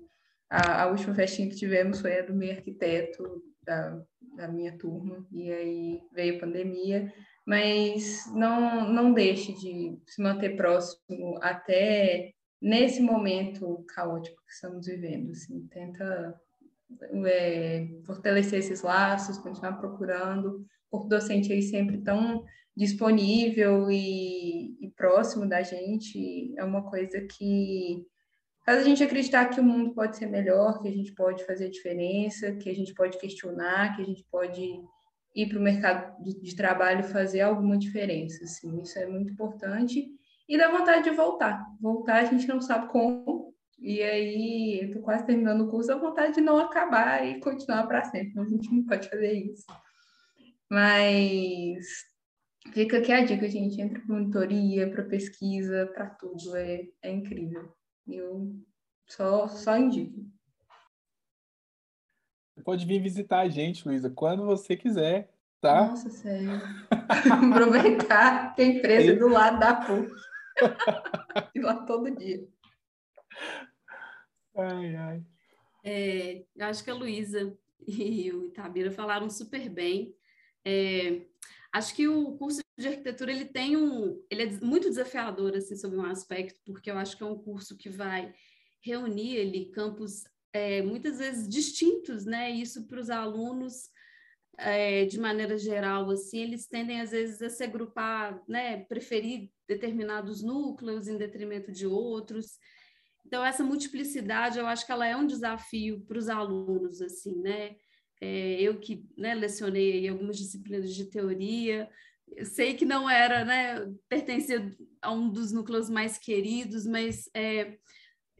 a, a última festinha que tivemos foi a do meu arquiteto da, da minha turma, e aí veio a pandemia, mas não, não deixe de se manter próximo até nesse momento caótico que estamos vivendo, assim, tenta é, fortalecer esses laços, continuar procurando, o docente aí sempre tão disponível e, e, próximo da gente. É uma coisa que faz a gente acreditar que o mundo pode ser melhor, que a gente pode fazer diferença, que a gente pode questionar, que a gente pode ir para o mercado de, trabalho fazer alguma diferença. Assim, isso é muito importante. E dá vontade de voltar. Voltar a gente não sabe como. E aí, eu estou quase terminando o curso, dá vontade de não acabar e continuar para sempre. A gente não pode fazer isso. Mas Fica aqui a dica, gente. Entra para monitoria, para pesquisa, para tudo. É, é incrível. Eu só, só indico. Você pode vir visitar a gente, Luísa, quando você quiser, tá? Nossa, sério. Aproveitar que a empresa é do lado da PUC. Ir lá todo dia. Ai, ai. É, eu acho que a Luísa e o Itabira falaram super bem. É, Acho que o curso de arquitetura ele tem um, ele é muito desafiador assim sobre um aspecto, porque eu acho que é um curso que vai reunir ali campos é, muitas vezes distintos, né? Isso para os alunos é, de maneira geral, assim, eles tendem às vezes a se agrupar, né? Preferir determinados núcleos em detrimento de outros. Então essa multiplicidade, eu acho que ela é um desafio para os alunos, assim, né? É, eu que né, lecionei algumas disciplinas de teoria, sei que não era, né, pertencia a um dos núcleos mais queridos, mas é,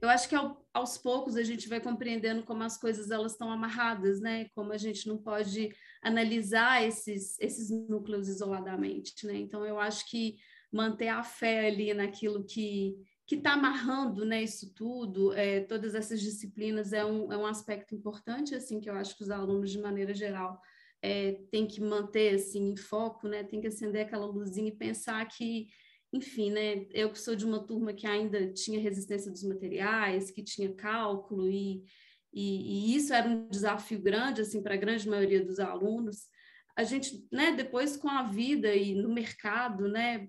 eu acho que ao, aos poucos a gente vai compreendendo como as coisas elas estão amarradas, né? Como a gente não pode analisar esses, esses núcleos isoladamente, né? Então eu acho que manter a fé ali naquilo que que está amarrando né, isso tudo, é, todas essas disciplinas, é um, é um aspecto importante, assim, que eu acho que os alunos, de maneira geral, é, têm que manter, assim, em foco, né, tem que acender aquela luzinha e pensar que, enfim, né, eu que sou de uma turma que ainda tinha resistência dos materiais, que tinha cálculo, e, e, e isso era um desafio grande, assim, para a grande maioria dos alunos, a gente, né, depois com a vida e no mercado, né,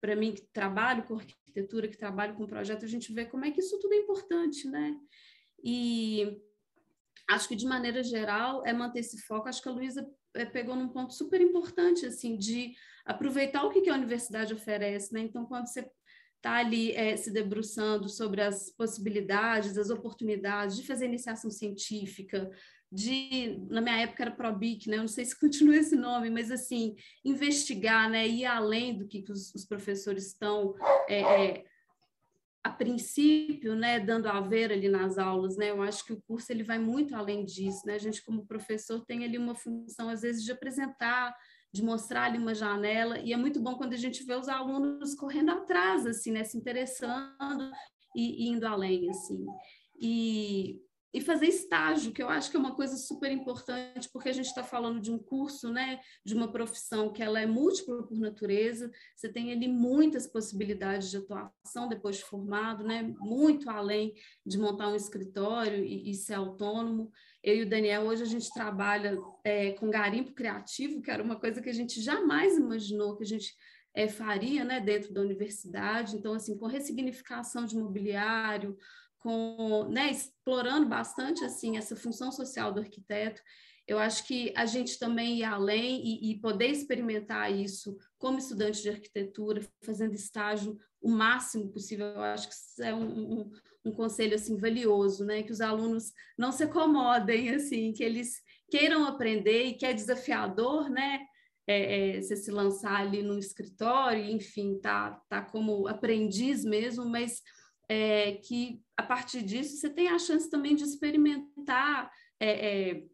para mim que trabalho com arquitetura, que trabalho com projeto, a gente vê como é que isso tudo é importante, né? E acho que de maneira geral é manter esse foco. Acho que a Luísa eh, pegou num ponto super importante, assim, de aproveitar o que a universidade oferece, né? Então, quando você está ali é, se debruçando sobre as possibilidades, as oportunidades de fazer iniciação científica, de, na minha época era ProBIC, né? Eu não sei se continua esse nome, mas assim, investigar, né? Ir além do que, que os, os, professores estão é, é, a princípio, né, dando a ver ali nas aulas, né? Eu acho que o curso ele vai muito além disso, né? A gente como professor tem ali uma função às vezes de apresentar, de mostrar ali uma janela, e é muito bom quando a gente vê os alunos correndo atrás assim, né, se interessando e, e indo além assim. E e fazer estágio, que eu acho que é uma coisa super importante, porque a gente está falando de um curso, né, de uma profissão que ela é múltipla por natureza, você tem ali muitas possibilidades de atuação depois de formado, né, muito além de montar um escritório e, e ser autônomo. Eu e o Daniel, hoje a gente trabalha é, com garimpo criativo, que era uma coisa que a gente jamais imaginou que a gente é, faria, né, dentro da universidade. Então, assim, com ressignificação de mobiliário, com, né, explorando bastante assim essa função social do arquiteto. Eu acho que a gente também ir além e, e poder experimentar isso como estudante de arquitetura, fazendo estágio o máximo possível. Eu acho que isso é um, um, um conselho assim valioso, né? Que os alunos não se acomodem, assim, que eles queiram aprender e que é desafiador, né? É, é, você se lançar ali no escritório, enfim, tá, tá como aprendiz mesmo, mas é, que a partir disso você tem a chance também de experimentar é, é,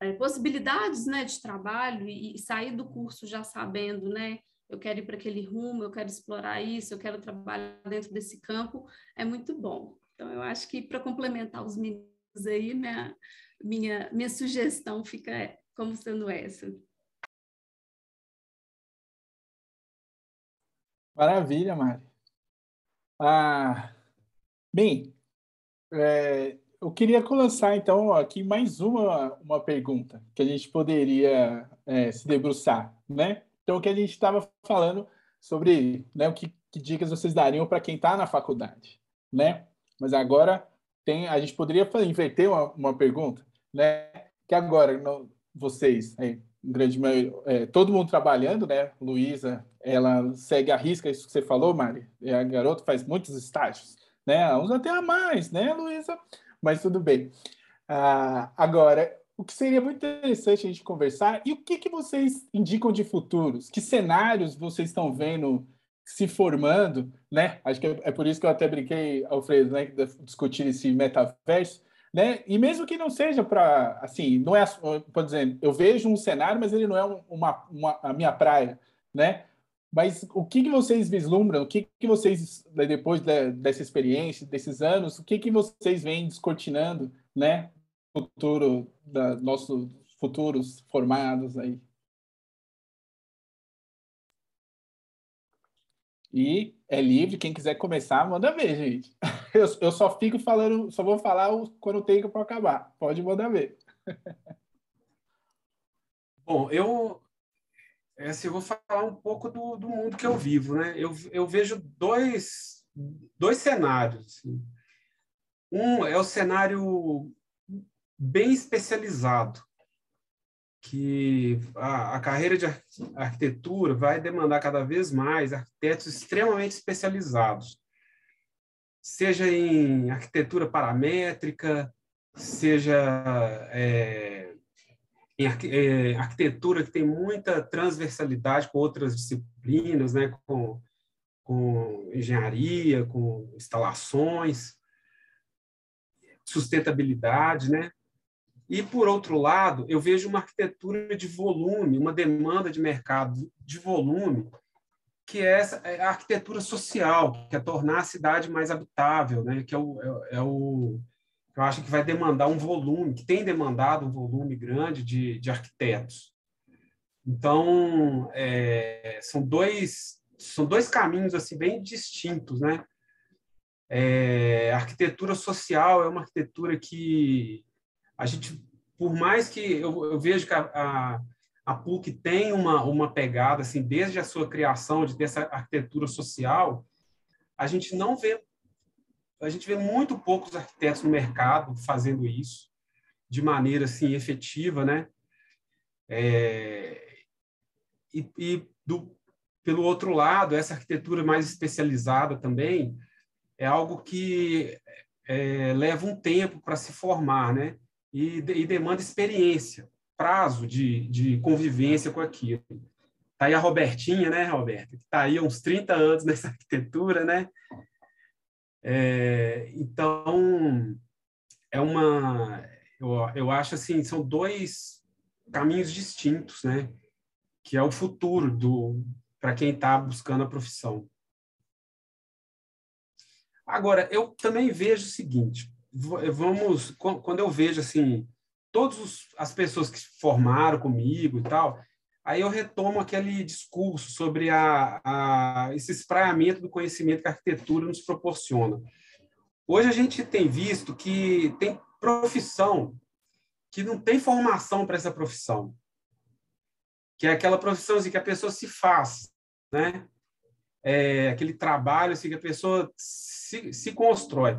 é, possibilidades né, de trabalho e, e, sair do curso já sabendo, né? Eu quero ir para aquele rumo, eu quero explorar isso, eu quero trabalhar dentro desse campo, é muito bom. Então, eu acho que para complementar os meninos aí, minha, minha, minha sugestão fica como sendo essa. Maravilha, Mari. Ah, bem, é, eu queria lançar então aqui mais uma, uma pergunta que a gente poderia é, se debruçar, né? Então, o que a gente estava falando sobre né, o que, que dicas vocês dariam para quem está na faculdade, né? Mas agora tem, a gente poderia inverter uma, uma pergunta, né? Que agora não, vocês, aí, grande maioria, é, todo mundo trabalhando, né? Luísa, ela segue a risca, isso que você falou, Mari. É, a garota faz muitos estágios, né? Uns até a mais, né, Luísa? Mas tudo bem. Ah, agora, o que seria muito interessante a gente conversar, e o que, que vocês indicam de futuros? Que cenários vocês estão vendo se formando, né? Acho que é, é por isso que eu até brinquei, Alfredo, né? Discutir esse metaverso, né? E mesmo que não seja para, assim, não é, por exemplo, eu vejo um cenário, mas ele não é uma, uma a minha praia, né? Mas o que, que vocês vislumbram? O que, que vocês, depois de, dessa experiência, desses anos, o que, que vocês vêm descortinando, né? Futuro da nossos futuros formados aí. E é livre, quem quiser começar, manda ver, gente. Eu, eu só fico falando, só vou falar quando tem para acabar. Pode mandar ver. Bom, eu, é, assim, eu vou falar um pouco do, do mundo que eu vivo. Né? Eu, eu vejo dois, dois cenários. Assim. Um é o cenário bem especializado, que a, a, carreira de arquitetura vai demandar cada vez mais arquitetos extremamente especializados seja em arquitetura paramétrica, seja é, em é, arquitetura que tem muita transversalidade com outras disciplinas, né, com, com engenharia, com instalações. sustentabilidade, né? E, por outro lado, eu vejo uma arquitetura de volume, uma demanda de mercado de volume, que é, essa, é a arquitetura social, que é tornar a cidade mais habitável, né? que é o, é, é o eu acho que vai demandar um volume, que tem demandado um volume grande de, de arquitetos. Então, é, são dois são dois caminhos assim bem distintos, né? É, a arquitetura social é uma arquitetura que a gente, por mais que eu, eu vejo que a, a, a, PUC tem uma, uma pegada, assim, desde a sua criação, de ter essa arquitetura social, a gente não vê, a gente vê muito poucos arquitetos no mercado fazendo isso de maneira, assim, efetiva, né? É, e, e do, pelo outro lado, essa arquitetura mais especializada também é algo que é, leva um tempo para se formar, né? E, e demanda experiência, prazo de, de convivência com aquilo. Está aí a Robertinha, né, Roberta? Que está aí há uns 30 anos nessa arquitetura, né? É, então, é uma... Eu, eu acho assim, são dois caminhos distintos, né? Que é o futuro do para quem está buscando a profissão. Agora, eu também vejo o seguinte: vamos, quando eu vejo assim, todas as pessoas que formaram comigo e tal, aí eu retomo aquele discurso sobre a, a, esse espraiamento do conhecimento que a arquitetura nos proporciona. Hoje a gente tem visto que tem profissão que não tem formação para essa profissão, que é aquela profissão assim, que a pessoa se faz, né? É, aquele trabalho assim, que a pessoa se, se constrói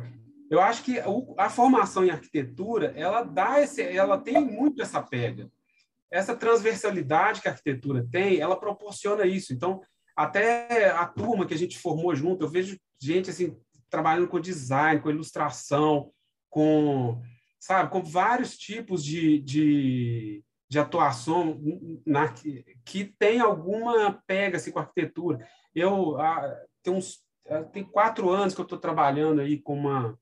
eu acho que a formação em arquitetura ela dá esse, ela tem muito essa pega, essa transversalidade que a arquitetura tem, ela proporciona isso. Então, até a turma que a gente formou junto, eu vejo gente assim trabalhando com design, com ilustração, com sabe, com vários tipos de, de, de atuação na, que tem alguma pega assim, com a arquitetura. Eu ah, tem uns tem quatro anos que eu estou trabalhando aí com uma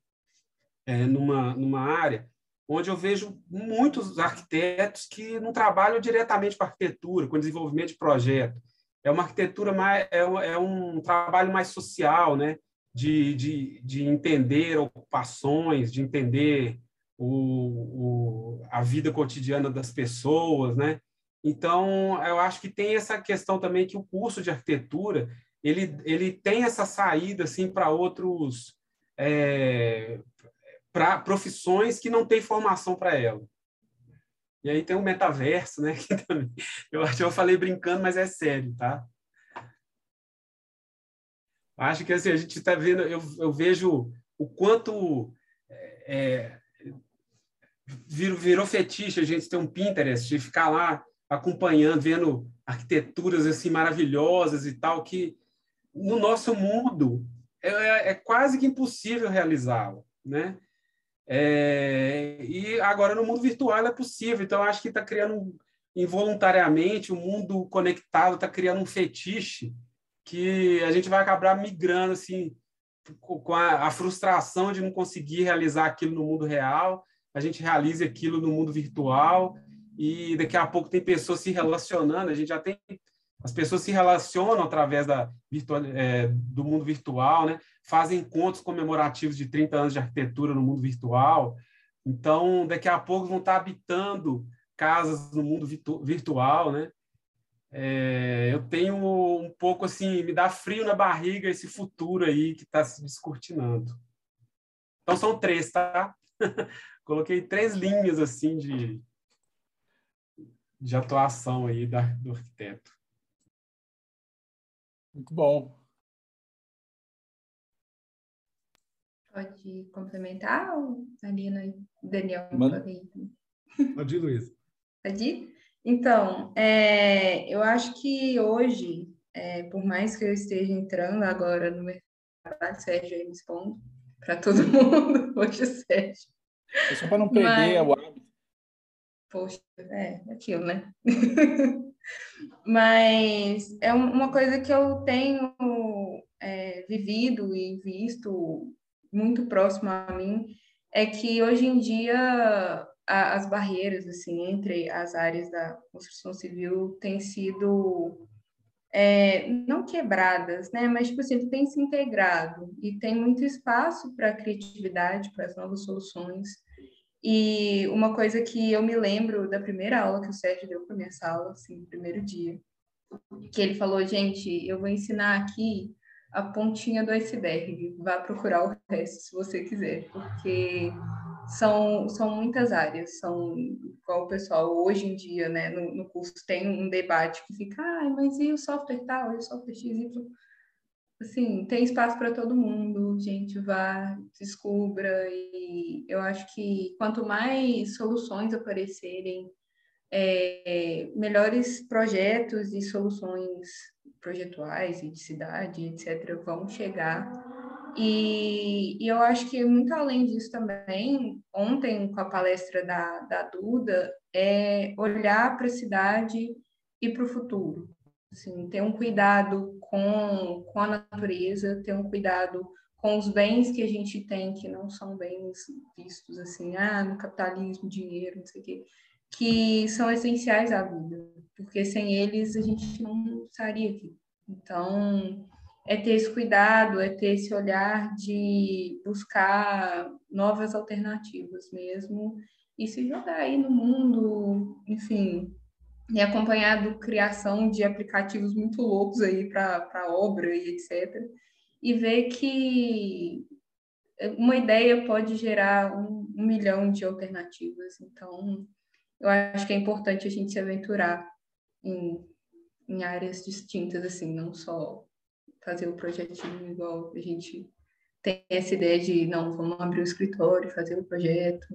é, numa, numa área onde eu vejo muitos arquitetos que não trabalham diretamente com arquitetura, com desenvolvimento de projeto. É uma arquitetura mais, é, é um trabalho mais social, né? De, de, de entender ocupações, de entender o, o, a vida cotidiana das pessoas, né? Então, eu acho que tem essa questão também que o curso de arquitetura ele, ele tem essa saída assim para outros é, para profissões que não têm formação para ela. E aí tem o metaverso, né? Eu acho que eu falei brincando, mas é sério, tá? Acho que assim, a gente está vendo, eu, eu vejo o quanto é, virou, virou fetiche a gente ter um Pinterest, de ficar lá acompanhando, vendo arquiteturas assim maravilhosas e tal, que no nosso mundo é, é, é quase que impossível realizá-lo, né? É, e agora no mundo virtual é possível, então acho que está criando involuntariamente o um mundo conectado está criando um fetiche que a gente vai acabar migrando assim com a, a, frustração de não conseguir realizar aquilo no mundo real, a gente realiza aquilo no mundo virtual e daqui a pouco tem pessoas se relacionando, a gente já tem as pessoas se relacionam através da virtual, é, do mundo virtual, né? fazem encontros comemorativos de 30 anos de arquitetura no mundo virtual. Então, daqui a pouco vão estar habitando casas no mundo virtu virtual, né? É, eu tenho um pouco assim, me dá frio na barriga esse futuro aí que está se descortinando. Então são três, tá? Coloquei três linhas assim de, de atuação aí da, do arquiteto. Muito bom. Pode complementar, Marina e Daniel? Pode ir, Luiz. Pode ir? Então, é, eu acho que hoje, é, por mais que eu esteja entrando agora no mercado, Sérgio aí responde para todo mundo, hoje Sérgio. É só para não perder Mas, o hábito. Poxa, é aquilo, né? Mas é uma coisa que eu tenho é, vivido e visto muito próximo a mim é que hoje em dia a, as barreiras assim entre as áreas da construção civil têm sido é, não quebradas, né? Mas tipo assim, tem se integrado e tem muito espaço para criatividade, para as novas soluções. E uma coisa que eu me lembro da primeira aula que o Sérgio deu para minha sala, assim, no primeiro dia, que ele falou, gente, eu vou ensinar aqui a pontinha do iceberg, vá procurar o resto se você quiser, porque são, são muitas áreas, são igual o pessoal hoje em dia, né, no, no curso tem um debate que fica, ah, mas e o software tal, e o software X, y? Assim, tem espaço para todo mundo, gente, vá, descubra, e eu acho que quanto mais soluções aparecerem, é, melhores projetos e soluções projetuais e de cidade, etc., vão chegar. E, e, eu acho que muito além disso também, ontem com a palestra da, da Duda, é olhar para a cidade e para o futuro. Assim, ter um cuidado com, com a natureza, ter um cuidado com os bens que a gente tem, que não são bens vistos assim, ah, no capitalismo, dinheiro, não sei o quê que são essenciais à vida, porque sem eles a gente não estaria aqui. Então, é ter esse cuidado, é ter esse olhar de buscar novas alternativas mesmo e se jogar aí no mundo, enfim, e acompanhado criação de aplicativos muito loucos aí para obra e etc. E ver que uma ideia pode gerar um, um milhão de alternativas. Então, eu acho que é importante a gente se aventurar em, em áreas distintas, assim, não só fazer o projetinho igual a gente tem essa ideia de, não, vamos abrir o escritório, fazer o projeto.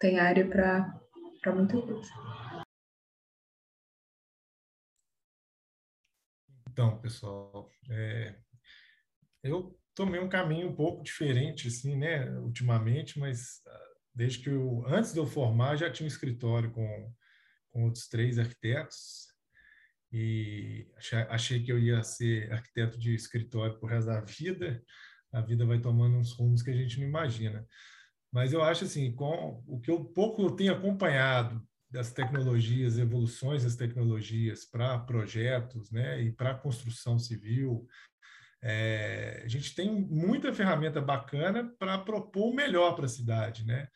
Tem área para muita coisa. Então, pessoal, é, eu tomei um caminho um pouco diferente, assim, né, ultimamente, mas desde que eu, antes de eu formar, já tinha um escritório com, com outros três arquitetos e achei, achei que eu ia ser arquiteto de escritório por resto da vida. A vida vai tomando uns rumos que a gente não imagina. Mas eu acho assim, com o que eu pouco eu tenho acompanhado das tecnologias, evoluções das tecnologias para projetos, né, e para construção civil, é, a gente tem muita ferramenta bacana para propor o melhor para a cidade, né?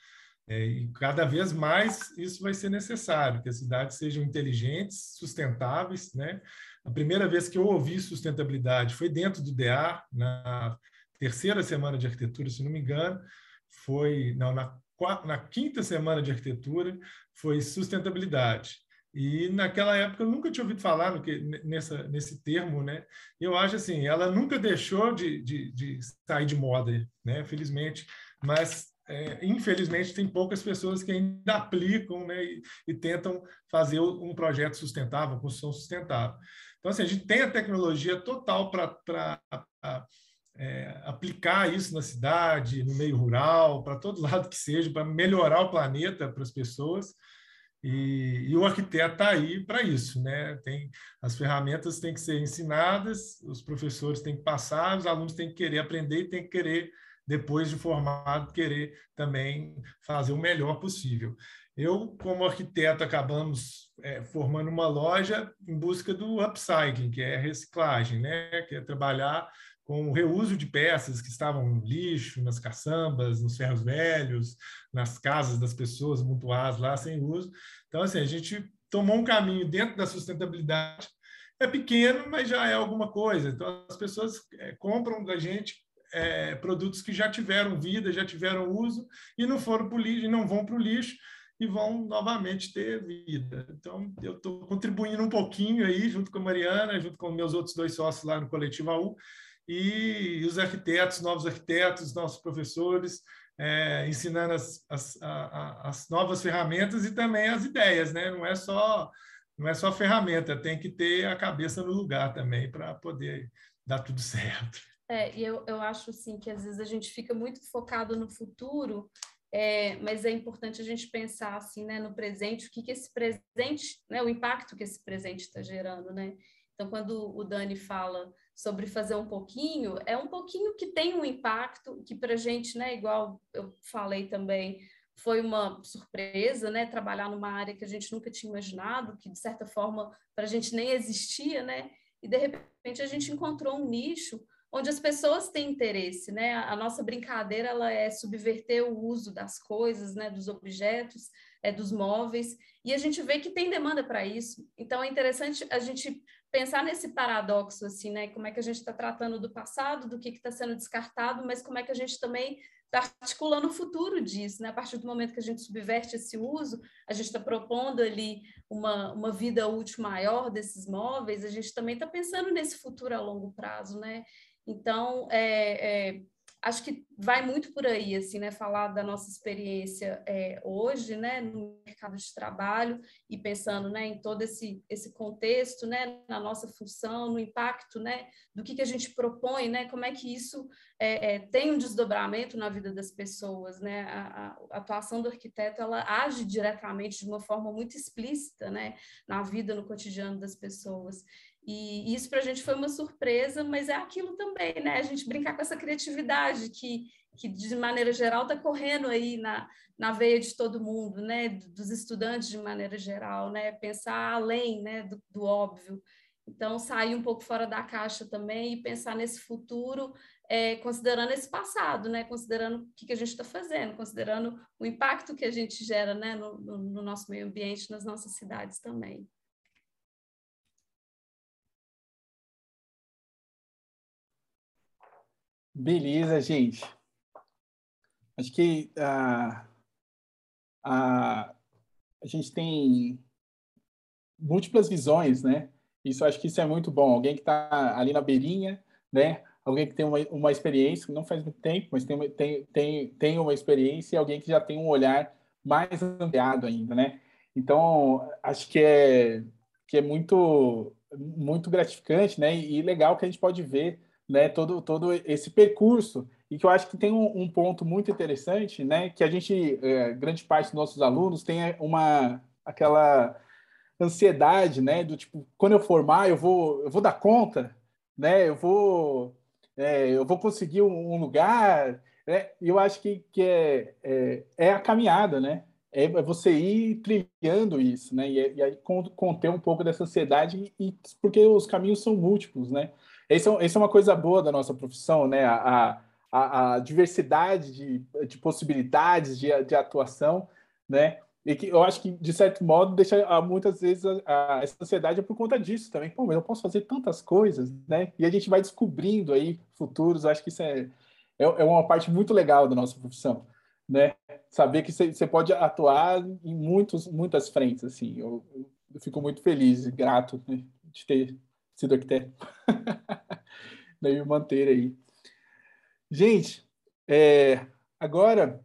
É, e cada vez mais isso vai ser necessário, que as cidades sejam inteligentes, sustentáveis, né? A primeira vez que eu ouvi sustentabilidade foi dentro do DA, na terceira semana de arquitetura, se não me engano, foi não na, na quinta semana de arquitetura foi sustentabilidade. E naquela época eu nunca tinha ouvido falar no que, nessa, nesse termo, né? Eu acho assim, ela nunca deixou de, de, de sair de moda, né? Felizmente, mas é, infelizmente tem poucas pessoas que ainda aplicam, né? E, e tentam fazer um projeto sustentável, construção sustentável. Então, assim, a gente tem a tecnologia total para é, aplicar isso na cidade, no meio rural, para todo lado que seja, para melhorar o planeta para as pessoas. E, e, o arquiteto está aí para isso, né? Tem as ferramentas têm que ser ensinadas, os professores têm que passar, os alunos têm que querer aprender e têm que querer depois de formado querer também fazer o melhor possível. Eu, como arquiteto, acabamos é, formando uma loja em busca do upcycling, que é reciclagem, né? Que é trabalhar com o reuso de peças que estavam no lixo, nas caçambas, nos ferros velhos, nas casas das pessoas mutuadas lá sem uso. Então, assim, a gente tomou um caminho dentro da sustentabilidade. É pequeno, mas já é alguma coisa. Então, as pessoas é, compram da gente é, produtos que já tiveram vida, já tiveram uso e não foram para o lixo, não vão para o lixo e vão novamente ter vida. Então, eu estou contribuindo um pouquinho aí, junto com a Mariana, junto com meus outros dois sócios lá no Coletivo AU, e os arquitetos, novos arquitetos, nossos professores, é, ensinando as, as, a, as, novas ferramentas e também as ideias, né? Não é só não é só ferramenta, tem que ter a cabeça no lugar também para poder dar tudo certo. É, e eu, eu acho assim que às vezes a gente fica muito focado no futuro, é, mas é importante a gente pensar assim, né, no presente, o que, que esse presente, né, o impacto que esse presente está gerando, né? Então, quando o Dani fala sobre fazer um pouquinho, é um pouquinho que tem um impacto, que para a gente, né, igual eu falei também, foi uma surpresa, né, trabalhar numa área que a gente nunca tinha imaginado, que de certa forma para a gente nem existia, né, e de repente a gente encontrou um nicho onde as pessoas têm interesse, né? A nossa brincadeira ela é subverter o uso das coisas, né, dos objetos, é, dos móveis, e a gente vê que tem demanda para isso. Então é interessante a gente pensar nesse paradoxo, assim, né? Como é que a gente está tratando do passado, do que está sendo descartado, mas como é que a gente também está articulando o futuro disso, né? A partir do momento que a gente subverte esse uso, a gente está propondo ali uma, uma vida útil maior desses móveis, a gente também está pensando nesse futuro a longo prazo, né? Então, é, é, acho que vai muito por aí, assim, né? Falar da nossa experiência é, hoje, né? No mercado de trabalho e pensando, né? Em todo esse, esse contexto, né? Na nossa função, no impacto, né? Do que, que a gente propõe, né? Como é que isso é, é, tem um desdobramento na vida das pessoas, né? A, a, atuação do arquiteto, ela age diretamente de uma forma muito explícita, né? Na vida, no cotidiano das pessoas. E isso para a gente foi uma surpresa, mas é aquilo também, né? A gente brincar com essa criatividade que, que de maneira geral, está correndo aí na, na veia de todo mundo, né? Dos estudantes de maneira geral, né? Pensar além né? do, do óbvio. Então, sair um pouco fora da caixa também e pensar nesse futuro, é, considerando esse passado, né? Considerando o que, que a gente está fazendo, considerando o impacto que a gente gera né? no, no, no nosso meio ambiente, nas nossas cidades também. Beleza, gente. Acho que a, a, a gente tem múltiplas visões, né? Isso acho que isso é muito bom. Alguém que está ali na beirinha, né? Alguém que tem uma, uma experiência, não faz muito tempo, mas tem, tem, tem, tem uma experiência e alguém que já tem um olhar mais ampliado ainda, né? Então, acho que é, que é muito, muito gratificante, né? E legal que a gente pode ver né, todo, todo esse percurso e que eu acho que tem um, um ponto muito interessante, né, que a gente, é, grande parte dos nossos alunos tem uma aquela ansiedade, né, do tipo, quando eu formar, eu vou, eu vou dar conta, né, eu vou, é, eu vou conseguir um, lugar, né, e eu acho que, que é, é, é a caminhada, né, é você ir trilhando isso, né, e, e aí conter um pouco dessa ansiedade, e, porque os caminhos são múltiplos, né, essa é, é uma coisa boa da nossa profissão, né? A, a, a diversidade de, de possibilidades de, de atuação, né? E que eu acho que, de certo modo, deixa ah, muitas vezes a, a, essa ansiedade é por conta disso também. Pô, mas eu posso fazer tantas coisas, né? E a gente vai descobrindo aí futuros. Acho que isso é, é, é uma parte muito legal da nossa profissão, né? Saber que você pode atuar em muitos, muitas frentes, assim. Eu, eu fico muito feliz e grato né, de ter sido arquiteto. Daí me manter aí. Gente, é, agora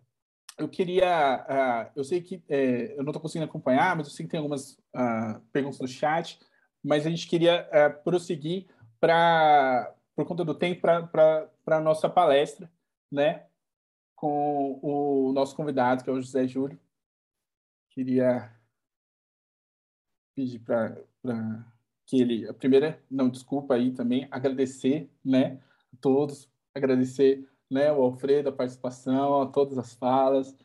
eu queria. Uh, eu sei que uh, eu não estou conseguindo acompanhar, mas eu sei que tem algumas uh, perguntas no chat, mas a gente queria prosseguir para, por conta do tempo, para a nossa palestra, né? Com o nosso convidado, que é o José Júlio. Queria pedir para que ele, a primeira, não, desculpa aí também, agradecer, né, a todos, agradecer, né, o Alfredo, a participação, a todas as falas,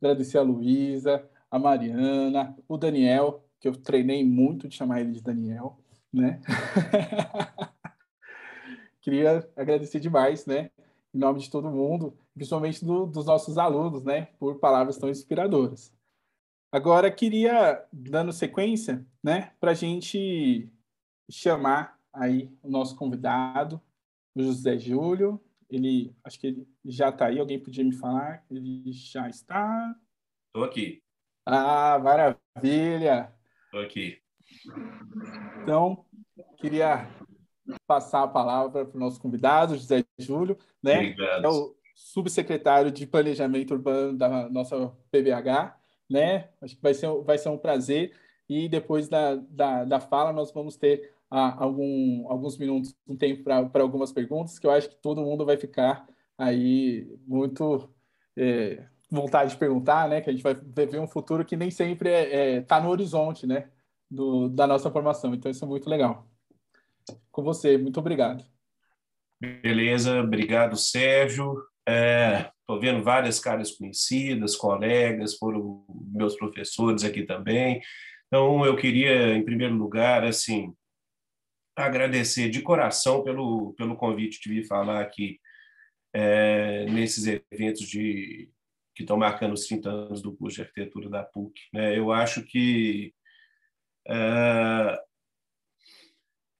agradecer a Luísa, a Mariana, o Daniel, que eu treinei muito de chamar ele de Daniel, né? Queria agradecer demais, né, em nome de todo mundo, principalmente do, dos nossos alunos, né, por palavras tão inspiradoras. Agora, queria, dando sequência, né, para a gente chamar aí o nosso convidado, o José Júlio. Ele, acho que ele já está aí. Alguém podia me falar? Ele já está. Estou aqui. Ah, maravilha! Estou aqui. Então, queria passar a palavra para o nosso convidado, José Júlio, né? Obrigado. É o subsecretário de Planejamento Urbano da nossa PBH, né? Acho que vai ser, vai ser um prazer. E depois da, da, da fala, nós vamos ter algum, alguns minutos, um tempo para algumas perguntas, que eu acho que todo mundo vai ficar aí muito é, vontade de perguntar, né? Que a gente vai ver um futuro que nem sempre está é, é, tá no horizonte, né? Do, da nossa formação. Então, isso é muito legal. com você. Muito obrigado. Beleza, obrigado, Sérgio. Estou é, vendo várias caras conhecidas, colegas, foram meus professores aqui também. Então, eu queria, em primeiro lugar, assim, agradecer de coração pelo, pelo convite de vir falar aqui é, nesses eventos de, que estão marcando os 30 anos do curso de arquitetura da PUC. Né? Eu acho que é,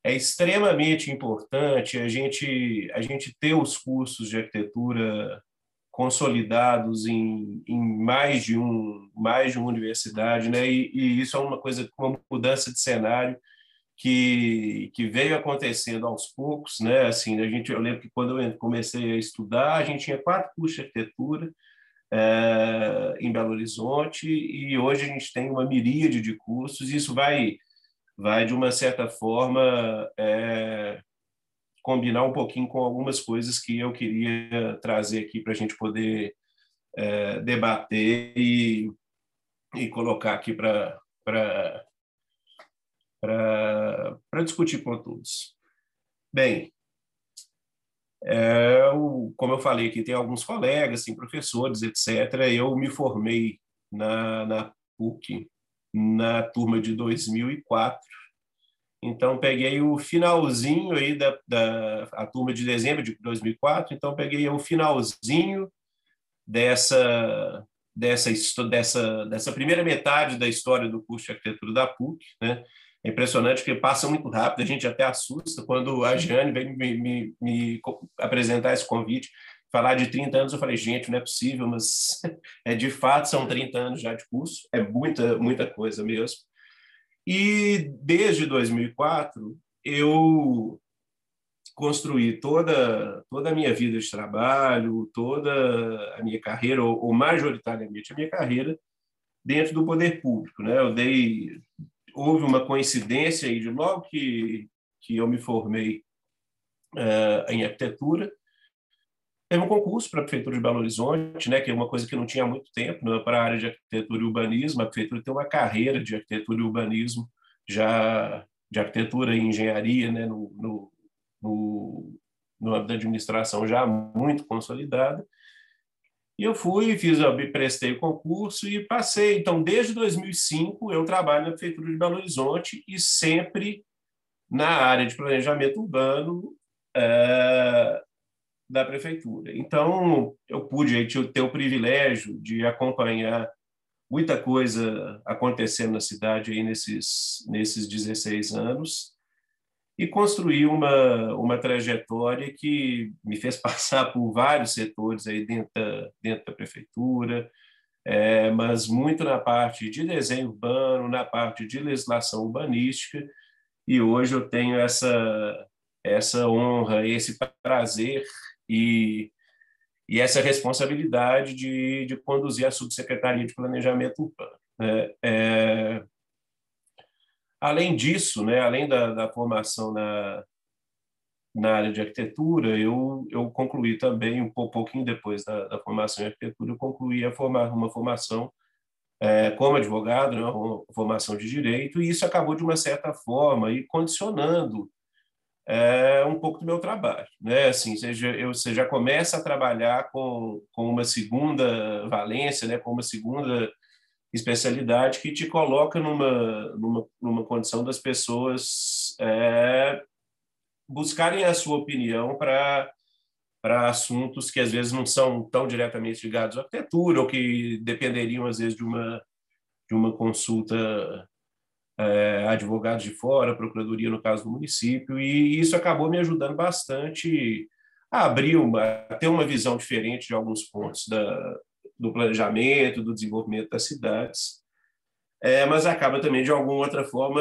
é extremamente importante a gente, a gente ter os cursos de arquitetura consolidados em, em mais de um mais de uma universidade, né? E, e, isso é uma coisa, uma mudança de cenário que, que veio acontecendo aos poucos, né? Assim, a gente, eu lembro que quando eu comecei a estudar, a gente tinha quatro cursos de arquitetura é, em Belo Horizonte e hoje a gente tem uma miríade de cursos. E isso vai, vai de uma certa forma é, combinar um pouquinho com algumas coisas que eu queria trazer aqui para a gente poder é, debater e, e colocar aqui para para discutir com todos. Bem, é, o, como eu falei aqui, tem alguns colegas, tem professores, etc. Eu me formei na, na PUC na turma de 2004. Então, peguei o finalzinho aí da, da a turma de dezembro de 2004. Então, peguei o finalzinho dessa dessa dessa dessa primeira metade da história do curso de arquitetura da PUC, né? É impressionante porque passa muito rápido, a gente até assusta quando a Jane veio me, me, me, apresentar esse convite, falar de 30 anos, eu falei, gente, não é possível, mas é de fato são 30 anos já de curso, é muita, muita coisa mesmo. E desde 2004, eu construí toda, toda a minha vida de trabalho, toda a minha carreira, ou, ou majoritariamente a minha carreira, dentro do poder público. Né? Eu dei houve uma coincidência aí de logo que, que eu me formei uh, em arquitetura, teve um concurso para a Prefeitura de Belo Horizonte, né, que é uma coisa que não tinha muito tempo, né, para a área de arquitetura e urbanismo. A Prefeitura tem uma carreira de arquitetura e urbanismo, já de arquitetura e engenharia né, no, no, no, no âmbito da administração já muito consolidada. E eu fui, fiz, eu prestei o concurso e passei. Então, desde 2005, eu trabalho na Prefeitura de Belo Horizonte e sempre na área de planejamento urbano é, da Prefeitura. Então, eu pude ter o privilégio de acompanhar muita coisa acontecendo na cidade aí nesses, nesses 16 anos e construí uma, uma trajetória que me fez passar por vários setores aí dentro da, dentro da prefeitura, é, mas muito na parte de desenho urbano, na parte de legislação urbanística, e hoje eu tenho essa, essa honra, esse prazer e, e essa responsabilidade de, de conduzir a Subsecretaria de Planejamento Urbano. É, é, Além disso, né, além da, da formação na, na área de arquitetura, eu, eu concluí também, um pouquinho depois da, da formação em arquitetura, eu concluí a formar, uma formação é, como advogado, né, uma formação de direito, e isso acabou, de uma certa forma, e condicionando é, um pouco do meu trabalho. Né? Assim, já, eu, você já começa a trabalhar com, com uma segunda valência, né, com uma segunda especialidade que te coloca numa, numa, numa condição das pessoas é, buscarem a sua opinião para para assuntos que às vezes não são tão diretamente ligados à arquitetura ou que dependeriam às vezes de uma de uma consulta é, advogados de fora, procuradoria no caso do município. E isso acabou me ajudando bastante a abrir uma a ter uma visão diferente de alguns pontos da, do planejamento, do desenvolvimento das cidades, é, mas acaba também, de alguma outra forma,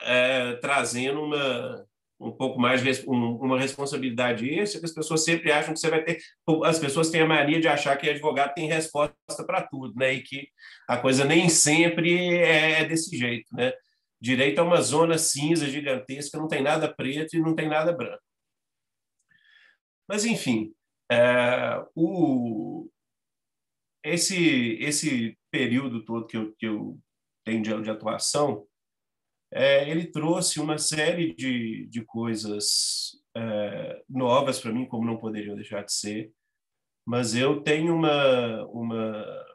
é, trazendo uma, um pouco mais um, uma responsabilidade extra, que as pessoas sempre acham que você vai ter. As pessoas têm a mania de achar que advogado tem resposta para tudo, né? E que a coisa nem sempre é, é desse jeito, né? Direito é uma zona cinza gigantesca, não tem nada preto e não tem nada branco. Mas, enfim, é, o, esse esse período todo que eu, que eu tenho de, de atuação é, ele trouxe uma série de, de coisas é, novas para mim, como não poderiam deixar de ser, mas eu tenho uma, uma,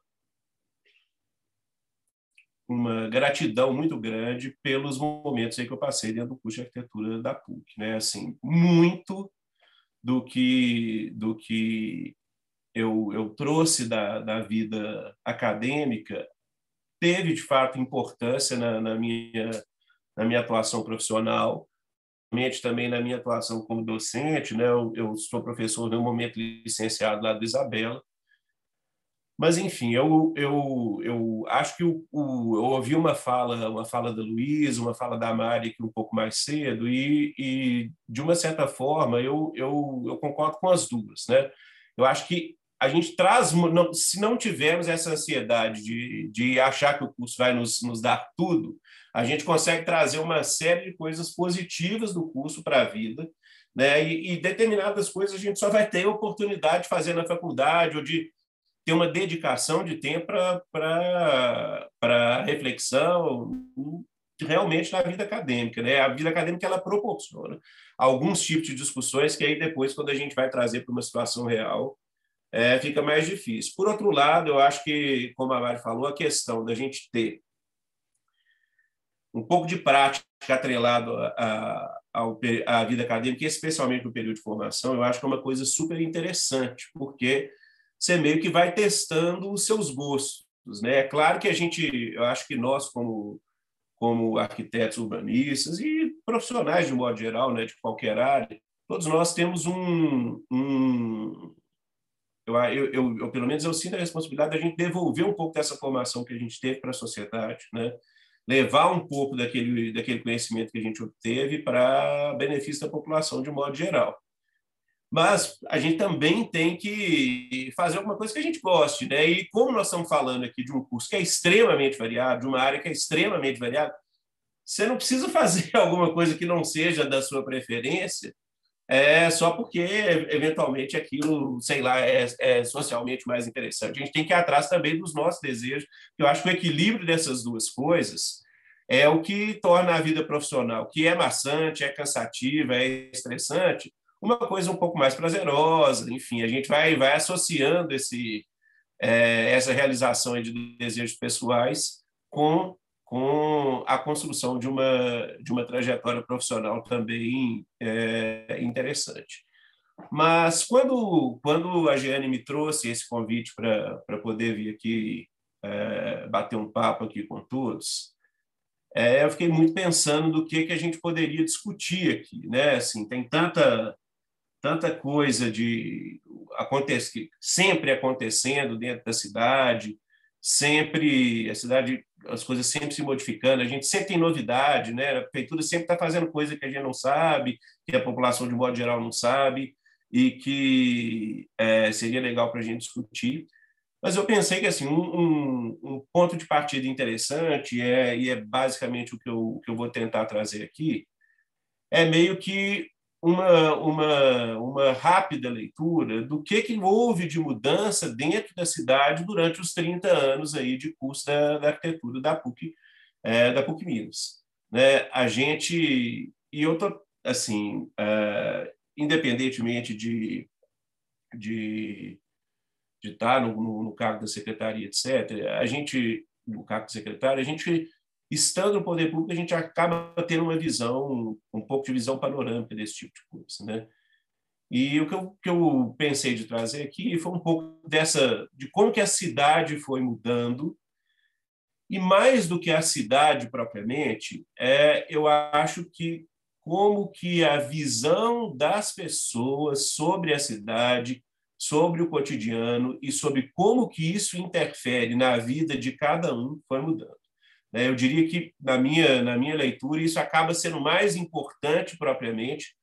uma gratidão muito grande pelos momentos aí que eu passei dentro do curso de arquitetura da PUC, né? Assim, muito do que do que eu, eu trouxe da, da vida acadêmica teve de fato importância na, na minha na minha atuação profissional também na minha atuação como docente, né? Eu, eu, sou professor no momento licenciado lá do Isabela, mas enfim, eu eu, eu acho que o, o, eu ouvi uma fala uma fala da Luísa, uma fala da Mari aqui um pouco mais cedo e, e de uma certa forma eu, eu eu concordo com as duas, né? Eu acho que a gente traz, não, se não tivermos essa ansiedade de, de achar que o curso vai nos, nos dar tudo, a gente consegue trazer uma série de coisas positivas do curso para a vida, né? E, e, determinadas coisas a gente só vai ter oportunidade de fazer na faculdade ou de ter uma dedicação de tempo para reflexão realmente na vida acadêmica, né? A vida acadêmica ela proporciona alguns tipos de discussões que aí depois quando a gente vai trazer para uma situação real é, fica mais difícil. Por outro lado, eu acho que, como a Mari falou, a questão da gente ter um pouco de prática atrelado à, à vida acadêmica, especialmente no período de formação, eu acho que é uma coisa super interessante, porque você meio que vai testando os seus gostos. Né? É claro que a gente, eu acho que nós, como, como arquitetos urbanistas e profissionais de modo geral, né, de qualquer área, todos nós temos um, um eu, eu, eu, eu, pelo menos eu sinto a responsabilidade da gente devolver um pouco dessa formação que a gente teve para a sociedade, né? levar um pouco daquele, daquele conhecimento que a gente obteve para benefício da população de modo geral. Mas a gente também tem que fazer alguma coisa que a gente goste, né? E como nós estamos falando aqui de um curso que é extremamente variado, de uma área que é extremamente variada, você não precisa fazer alguma coisa que não seja da sua preferência, é só porque eventualmente aquilo, sei lá, é, é, socialmente mais interessante. A gente tem que ir atrás também dos nossos desejos. Eu acho que o equilíbrio dessas duas coisas é o que torna a vida profissional, que é maçante, é cansativa, é estressante, uma coisa um pouco mais prazerosa. Enfim, a gente vai, vai associando esse, é, essa realização de desejos pessoais com com a construção de uma, de uma trajetória profissional também é, interessante. Mas quando, quando a Giane me trouxe esse convite para poder vir aqui é, bater um papo aqui com todos, é, eu fiquei muito pensando do que, que a gente poderia discutir aqui. Né? Assim, tem tanta, tanta coisa de acontece, sempre acontecendo dentro da cidade, sempre a cidade as coisas sempre se modificando, a gente sempre tem novidade, né? A prefeitura sempre está fazendo coisa que a gente não sabe, que a população de modo geral não sabe e que é, seria legal para a gente discutir. Mas eu pensei que assim um, um, um, ponto de partida interessante é e é basicamente o que eu, o que eu vou tentar trazer aqui é meio que uma, uma, uma rápida leitura do que, que houve de mudança dentro da cidade durante os 30 anos aí de curso da, da arquitetura da PUC, é, da PUC Minas. Né? A gente, e eu tô, assim, é, independentemente de, de, de estar no, no, no cargo da secretaria, etc., a gente, no cargo de secretário, a gente estando no poder público, a gente acaba tendo uma visão, um pouco de visão panorâmica desse tipo de coisa, né? E o que eu, que eu pensei de trazer aqui foi um pouco dessa, de como que a cidade foi mudando, e mais do que a cidade propriamente, é, eu acho que como que a visão das pessoas sobre a cidade, sobre o cotidiano e sobre como que isso interfere na vida de cada um foi mudando. Né? Eu diria que, na minha, na minha leitura, isso acaba sendo mais importante propriamente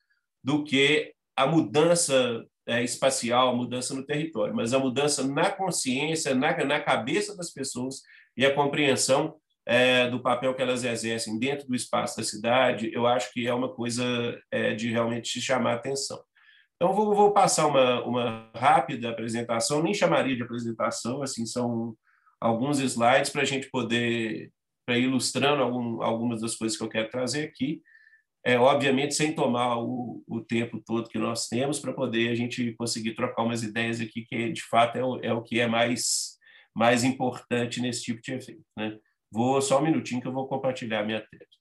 do que a mudança é, espacial, a mudança no território, mas a mudança na consciência, na, na cabeça das pessoas e a compreensão é, do papel que elas exercem dentro do espaço da cidade, eu acho que é uma coisa é, de realmente chamar a atenção. Então, vou, vou passar uma, uma rápida apresentação, nem chamaria de apresentação, assim, são alguns slides para a gente poder para ir ilustrando algum, algumas das coisas que eu quero trazer aqui, é, obviamente sem tomar o, o tempo todo que nós temos para poder a gente conseguir trocar umas ideias aqui, que de fato é o, é o que é mais, mais importante nesse tipo de evento. Né? Vou só um minutinho que eu vou compartilhar minha tela.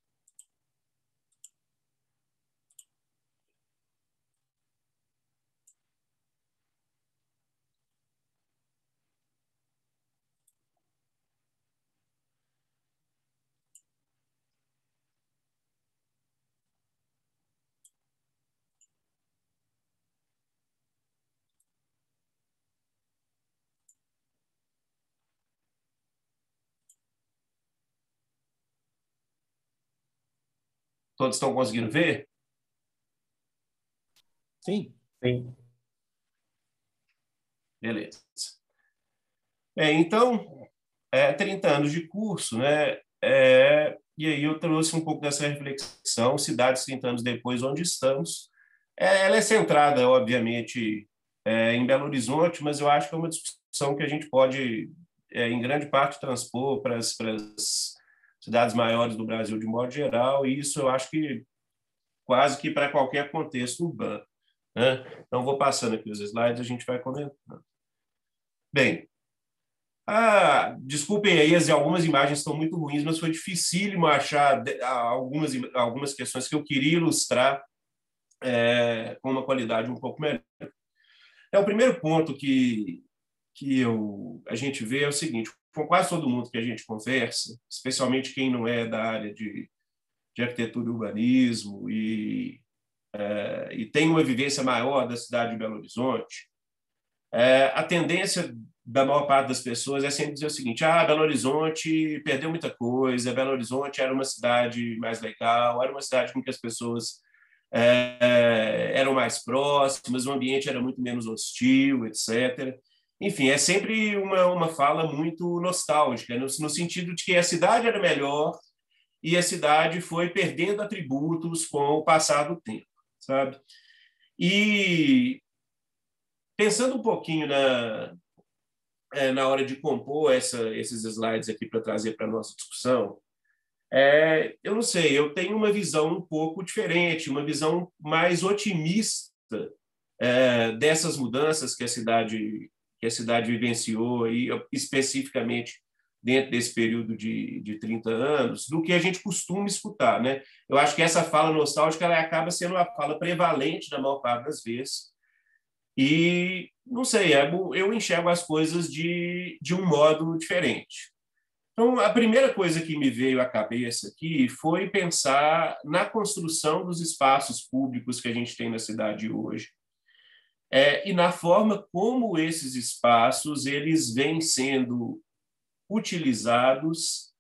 Todos estão conseguindo ver? Sim. Sim. Beleza. É, então, é, 30 anos de curso, né? É, e aí eu trouxe um pouco dessa reflexão, cidades 30 anos depois, onde estamos. É, ela é centrada, obviamente, é, em Belo Horizonte, mas eu acho que é uma discussão que a gente pode, é, em grande parte, transpor para as cidades maiores do Brasil de modo geral, e isso eu acho que quase que para qualquer contexto urbano. Né? Então, vou passando aqui os slides, a gente vai comentando. Bem, ah, desculpem aí, as, algumas imagens estão muito ruins, mas foi dificílimo achar algumas, algumas questões que eu queria ilustrar é, com uma qualidade um pouco melhor. É, o primeiro ponto que, que eu, a gente vê é o seguinte: com quase todo mundo que a gente conversa, especialmente quem não é da área de, de arquitetura e urbanismo e, é, e tem uma vivência maior da cidade de Belo Horizonte, é, a tendência da maior parte das pessoas é sempre dizer o seguinte: ah, Belo Horizonte perdeu muita coisa, Belo Horizonte era uma cidade mais legal, era uma cidade com que as pessoas é, eram mais próximas, o ambiente era muito menos hostil, etc enfim, é sempre uma, uma fala muito nostálgica, no, no sentido de que a cidade era melhor e a cidade foi perdendo atributos com o passar do tempo, sabe? E pensando um pouquinho na, é, na hora de compor essa, esses slides aqui para trazer para a nossa discussão, é, eu não sei, eu tenho uma visão um pouco diferente, uma visão mais otimista é, dessas mudanças que a cidade que a cidade vivenciou, aí, especificamente dentro desse período de, de 30 anos, do que a gente costuma escutar. Né? Eu acho que essa fala nostálgica ela acaba sendo uma fala prevalente na maior parte das vezes. E, não sei, é eu enxergo as coisas de, de um modo diferente. Então, a primeira coisa que me veio à cabeça aqui foi pensar na construção dos espaços públicos que a gente tem na cidade hoje, é, e na forma como esses espaços eles vêm sendo utilizados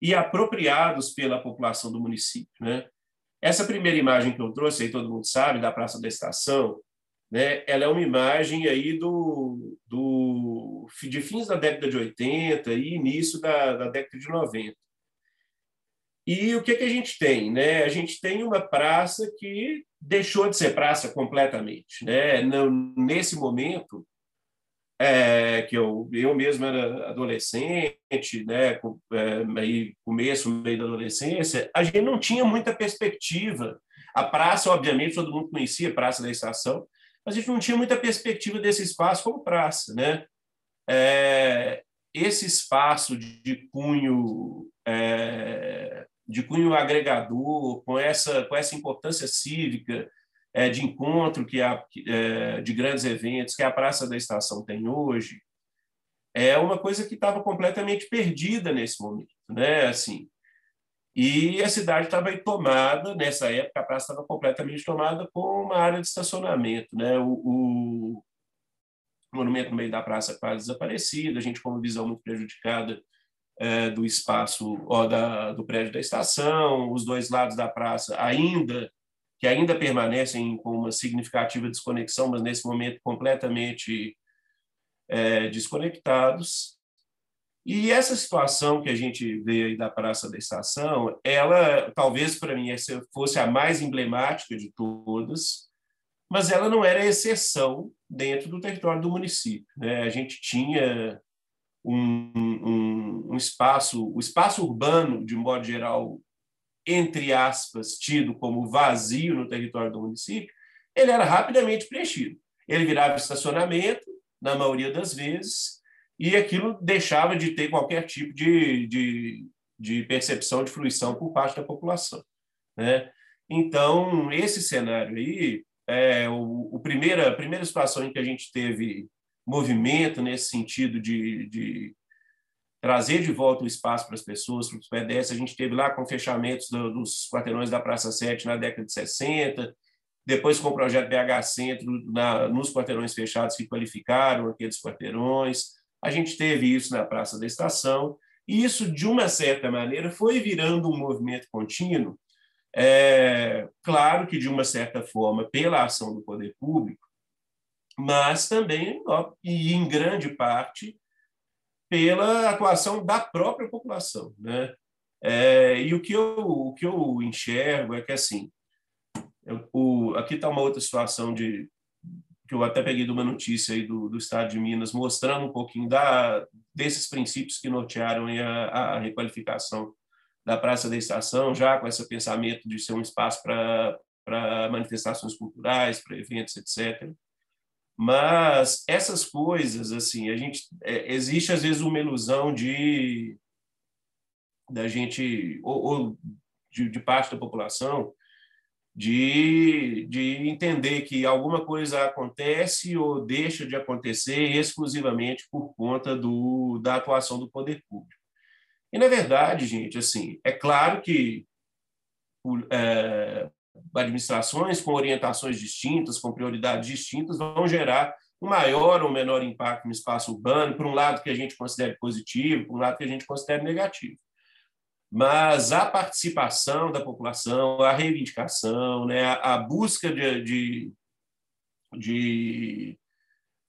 e apropriados pela população do município. Né? Essa primeira imagem que eu trouxe, aí todo mundo sabe, da Praça da Estação, né? ela é uma imagem aí do, do, de fins da década de 80 e início da, da década de 90. E o que, que a gente tem? Né? A gente tem uma praça que deixou de ser praça completamente. Né? nesse momento, é, que eu, eu mesmo era adolescente, né, é, aí, começo, meio da adolescência, a gente não tinha muita perspectiva. A praça, obviamente, todo mundo conhecia a Praça da Estação, mas a gente não tinha muita perspectiva desse espaço como praça. Né? É, esse espaço de cunho é, de cunho agregador, com essa, com essa importância cívica é, de encontro que a, é, de grandes eventos que a Praça da Estação tem hoje, é uma coisa que estava completamente perdida nesse momento, né? Assim, e a cidade estava tomada nessa época a praça estava completamente tomada com uma área de estacionamento, né? O, o monumento no meio da praça quase desaparecido, a gente com uma visão muito prejudicada é, do espaço ó, da, do prédio da estação, os dois lados da praça ainda que ainda permanecem com uma significativa desconexão, mas nesse momento completamente é, desconectados. E essa situação que a gente vê aí da Praça da Estação, ela talvez para mim fosse a mais emblemática de todas, mas ela não era exceção dentro do território do município. Né? A gente tinha um, um, um espaço, o espaço urbano, de modo geral, entre aspas, tido como vazio no território do município, ele era rapidamente preenchido. Ele virava estacionamento, na maioria das vezes, e aquilo deixava de ter qualquer tipo de, de, de percepção de fruição por parte da população. Né? Então, esse cenário aí, é o, o primeira, a primeira situação em que a gente teve movimento nesse sentido de, de trazer de volta o espaço para as pessoas, para os pedestres. A gente teve lá com fechamentos do, dos quarteirões da Praça 7 na década de 60, depois com o projeto BH Centro na, nos quarteirões fechados que qualificaram aqueles quarteirões. A gente teve isso na Praça da Estação, e isso, de uma certa maneira, foi virando um movimento contínuo, é, claro que de uma certa forma pela ação do poder público, mas também, e em grande parte, pela atuação da própria população. Né? É, e o que, eu, o que eu enxergo é que, assim, eu, o, aqui está uma outra situação de que eu até peguei de uma notícia aí do, do Estado de Minas, mostrando um pouquinho da, desses princípios que nortearam a, a requalificação da Praça da Estação, já com esse pensamento de ser um espaço para manifestações culturais, para eventos, etc. Mas essas coisas, assim, a gente é, existe às vezes uma ilusão de da gente ou, ou de, de, parte da população de, de entender que alguma coisa acontece ou deixa de acontecer exclusivamente por conta do, da atuação do poder público. E na verdade, gente, assim, é claro que é, administrações com orientações distintas, com prioridades distintas, vão gerar um maior ou menor impacto no espaço urbano, por um lado que a gente considere positivo, por um lado que a gente considere negativo. Mas a participação da população, a reivindicação, né, a busca de, de, de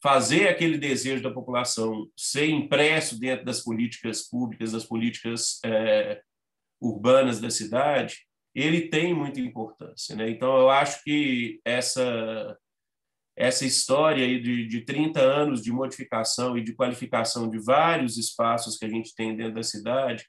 fazer aquele desejo da população ser impresso dentro das políticas públicas, das políticas é, urbanas da cidade, ele tem muita importância. Né? Então, eu acho que essa, essa história aí de, de 30 anos de modificação e de qualificação de vários espaços que a gente tem dentro da cidade,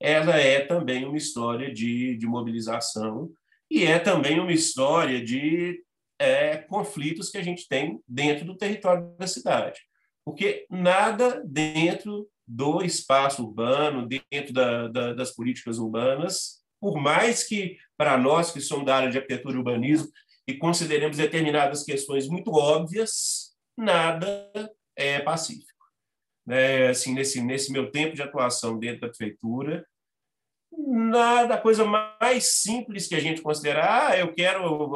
ela é também uma história de, de mobilização e é também uma história de é, conflitos que a gente tem dentro do território da cidade. Porque nada dentro do espaço urbano, dentro da, da, das políticas urbanas, por mais que, para nós que somos da área de arquitetura e urbanismo, e consideremos determinadas questões muito óbvias, nada é pacífico. Né? Assim, nesse, nesse meu tempo de atuação dentro da prefeitura, nada, a coisa mais simples que a gente considerar, ah, eu quero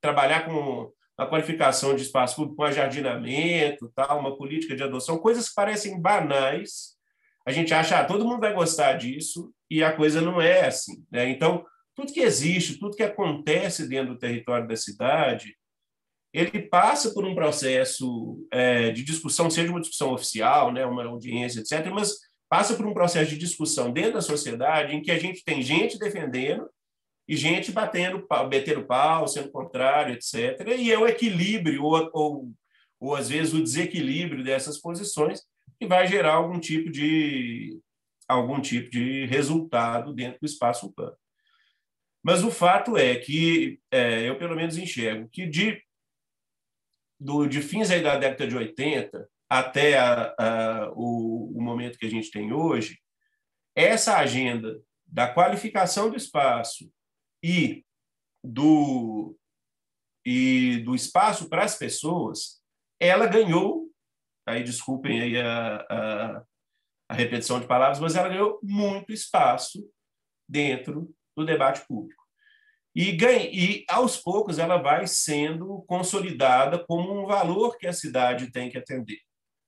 trabalhar com a qualificação de espaço público, com ajardinamento, tal, uma política de adoção, coisas que parecem banais, a gente acha, ah, todo mundo vai gostar disso, e a coisa não é assim. Né? Então, tudo que existe, tudo que acontece dentro do território da cidade, ele passa por um processo é, de discussão, seja uma discussão oficial, né, uma audiência, etc., mas passa por um processo de discussão dentro da sociedade em que a gente tem gente defendendo e gente batendo pau, metendo pau, sendo contrário, etc. E é o equilíbrio, ou, ou, ou às vezes o desequilíbrio dessas posições, que vai gerar algum tipo de, algum tipo de resultado dentro do espaço urbano. Mas o fato é que é, eu, pelo menos, enxergo que de, do, de fins aí da década de 80 até a, a, o, o momento que a gente tem hoje, essa agenda da qualificação do espaço e do, e do espaço para as pessoas, ela ganhou, aí desculpem aí a, a, a repetição de palavras, mas ela ganhou muito espaço dentro do debate público. E, ganha, e, aos poucos, ela vai sendo consolidada como um valor que a cidade tem que atender.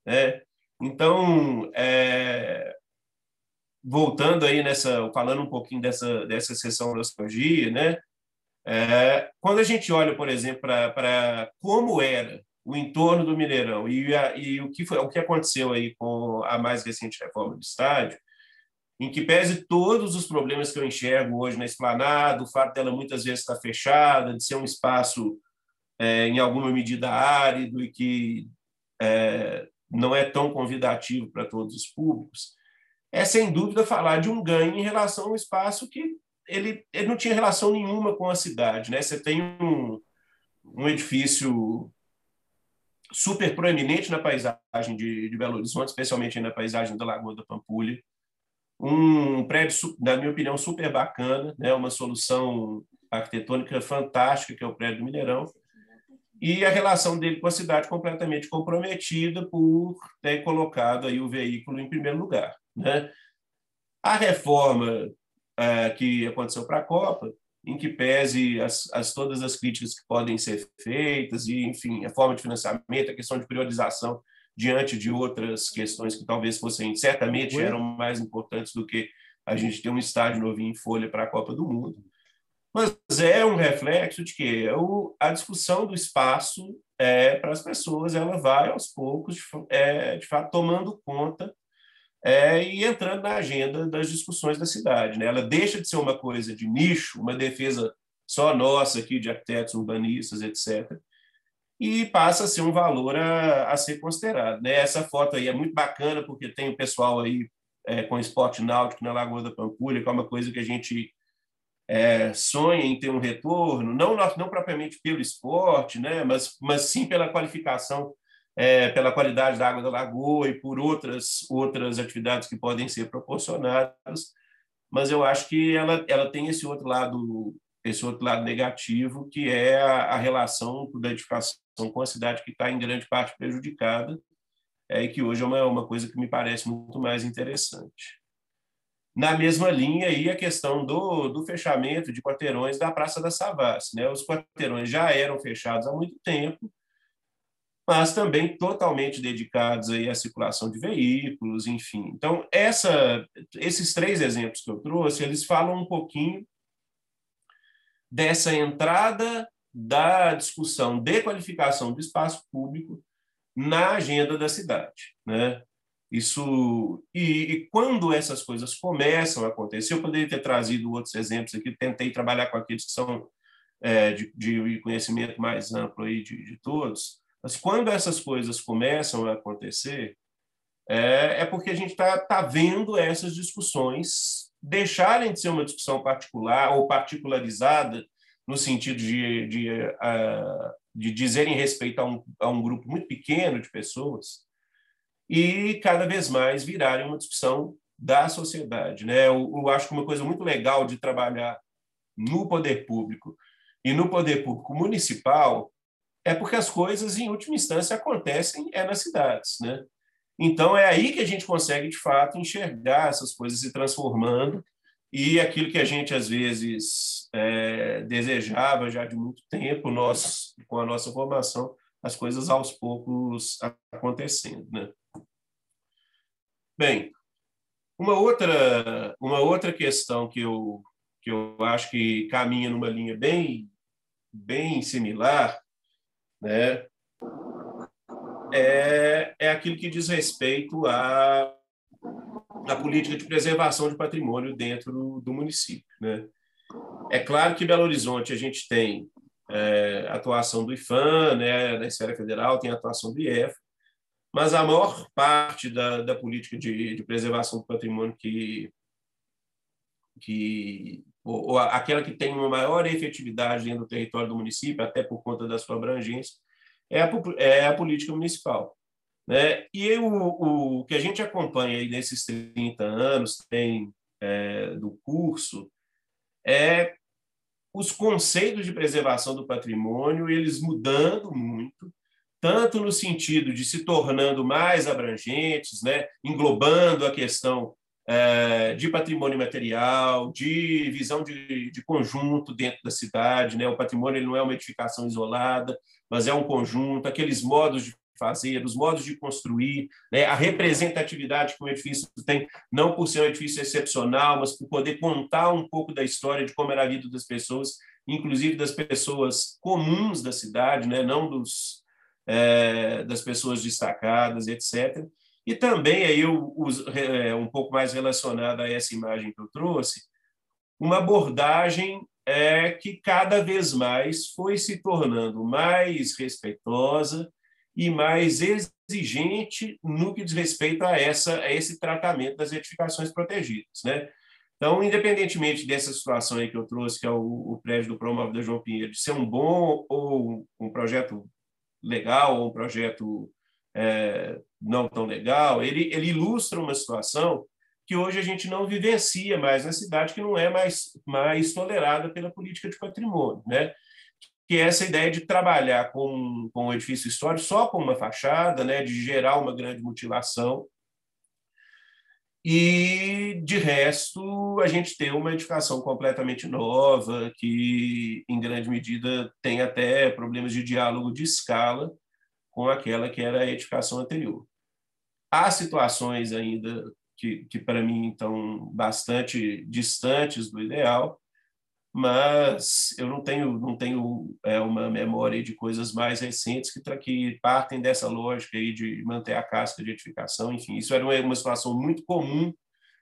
Né? Então, é, voltando aí nessa, falando um pouquinho dessa, dessa sessão da nostalgia, né? É, quando a gente olha, por exemplo, para como era o entorno do Mineirão e, a, e o que foi o que aconteceu aí com a mais recente reforma do estádio, em que pese todos os problemas que eu enxergo hoje na esplanada, o fato dela muitas vezes estar fechada, de ser um espaço é, em alguma medida árido e que é, não é tão convidativo para todos os públicos, é sem dúvida falar de um ganho em relação ao espaço que ele, ele não tinha relação nenhuma com a cidade. Né? Você tem um, um edifício super proeminente na paisagem de, de Belo Horizonte, especialmente na paisagem da Lagoa da Pampulha. Um prédio, na minha opinião, super bacana, né? uma solução arquitetônica fantástica, que é o prédio do Mineirão, e a relação dele com a cidade completamente comprometida por ter colocado aí o veículo em primeiro lugar. Né? A reforma é, que aconteceu para a Copa, em que pese as, as, todas as críticas que podem ser feitas, e, enfim, a forma de financiamento, a questão de priorização diante de outras questões que talvez fossem, certamente eram mais importantes do que a gente ter um estádio novinho em folha para a Copa do Mundo. Mas é um reflexo de que a discussão do espaço é, para as pessoas ela vai aos poucos, é, de fato, tomando conta é, e entrando na agenda das discussões da cidade. Né? Ela deixa de ser uma coisa de nicho, uma defesa só nossa aqui de arquitetos, urbanistas, etc., e passa a ser um valor a, a ser considerado. Né? Essa foto aí é muito bacana porque tem o pessoal aí é, com esporte náutico na Lagoa da Pampulha, que é uma coisa que a gente é, sonha em ter um retorno, não, não propriamente pelo esporte, né? mas, mas sim pela qualificação é, pela qualidade da água da lagoa e por outras outras atividades que podem ser proporcionadas, mas eu acho que ela ela tem esse outro lado esse outro lado negativo que é a, a relação da edificação com a cidade que está em grande parte prejudicada é, e que hoje é uma, uma coisa que me parece muito mais interessante. Na mesma linha aí a questão do, do fechamento de quarteirões da Praça da Savassi. Né? Os quarteirões já eram fechados há muito tempo, mas também totalmente dedicados aí à circulação de veículos, enfim. Então, essa, esses três exemplos que eu trouxe, eles falam um pouquinho dessa entrada da discussão de qualificação do espaço público na agenda da cidade, né? Isso e, e, quando essas coisas começam a acontecer, eu poderia ter trazido outros exemplos aqui. Tentei trabalhar com aqueles que são é, de, de, conhecimento mais amplo aí de, de todos, mas quando essas coisas começam a acontecer, é, é porque a gente está tá vendo essas discussões deixarem de ser uma discussão particular ou particularizada no sentido de, de, uh, de dizerem respeito a um, a um grupo muito pequeno de pessoas e cada vez mais virarem uma discussão da sociedade. Né? Eu, eu acho que uma coisa muito legal de trabalhar no poder público e no poder público municipal é porque as coisas, em última instância, acontecem é nas cidades. Né? Então, é aí que a gente consegue, de fato, enxergar essas coisas se transformando e aquilo que a gente, às vezes, é, desejava já de muito tempo, nós, com a nossa formação, as coisas aos poucos acontecendo. Né? Bem, uma outra, uma outra questão que eu, que eu acho que caminha numa linha bem, bem similar né, é, é aquilo que diz respeito à, à política de preservação de patrimônio dentro do, município. Né? É claro que Belo Horizonte a gente tem é, atuação do IFAM, né, na esfera federal, tem atuação do IEF, mas a maior parte da, da política de, de preservação do patrimônio que, que ou, ou aquela que tem uma maior efetividade dentro do território do município, até por conta da sua abrangência, é a, é a política municipal. Né? E o, o que a gente acompanha aí nesses 30 anos tem é, do curso é os conceitos de preservação do patrimônio, eles mudando muito, tanto no sentido de se tornando mais abrangentes, né, englobando a questão é, de patrimônio material, de visão de, de, conjunto dentro da cidade. Né? O patrimônio não é uma edificação isolada, mas é um conjunto, aqueles modos de fazer, os modos de construir, né? a representatividade que o edifício tem, não por ser um edifício excepcional, mas por poder contar um pouco da história de como era a vida das pessoas, inclusive das pessoas comuns da cidade, né? não dos, é, das pessoas destacadas, etc. E também, aí eu, é, um pouco mais relacionado a essa imagem que eu trouxe, uma abordagem é, que cada vez mais foi se tornando mais respeitosa e mais exigente no que diz respeito a, essa, a esse tratamento das edificações protegidas. Né? Então, independentemente dessa situação aí que eu trouxe, que é o, o prédio do Promove da João Pinheiro, de ser um bom ou um projeto legal ou um projeto é, não tão legal, ele, ele ilustra uma situação que hoje a gente não vivencia mais na cidade, que não é mais, mais tolerada pela política de patrimônio, né? que é essa ideia de trabalhar com, com o edifício histórico só com uma fachada, né? de gerar uma grande mutilação, e, de resto, a gente tem uma edificação completamente nova, que, em grande medida, tem até problemas de diálogo de escala com aquela que era a edificação anterior. Há situações ainda que, que para mim, estão bastante distantes do ideal, mas eu não tenho não tenho é, uma memória de coisas mais recentes que, que partem dessa lógica aí de manter a casca de edificação, enfim, isso era uma, situação muito comum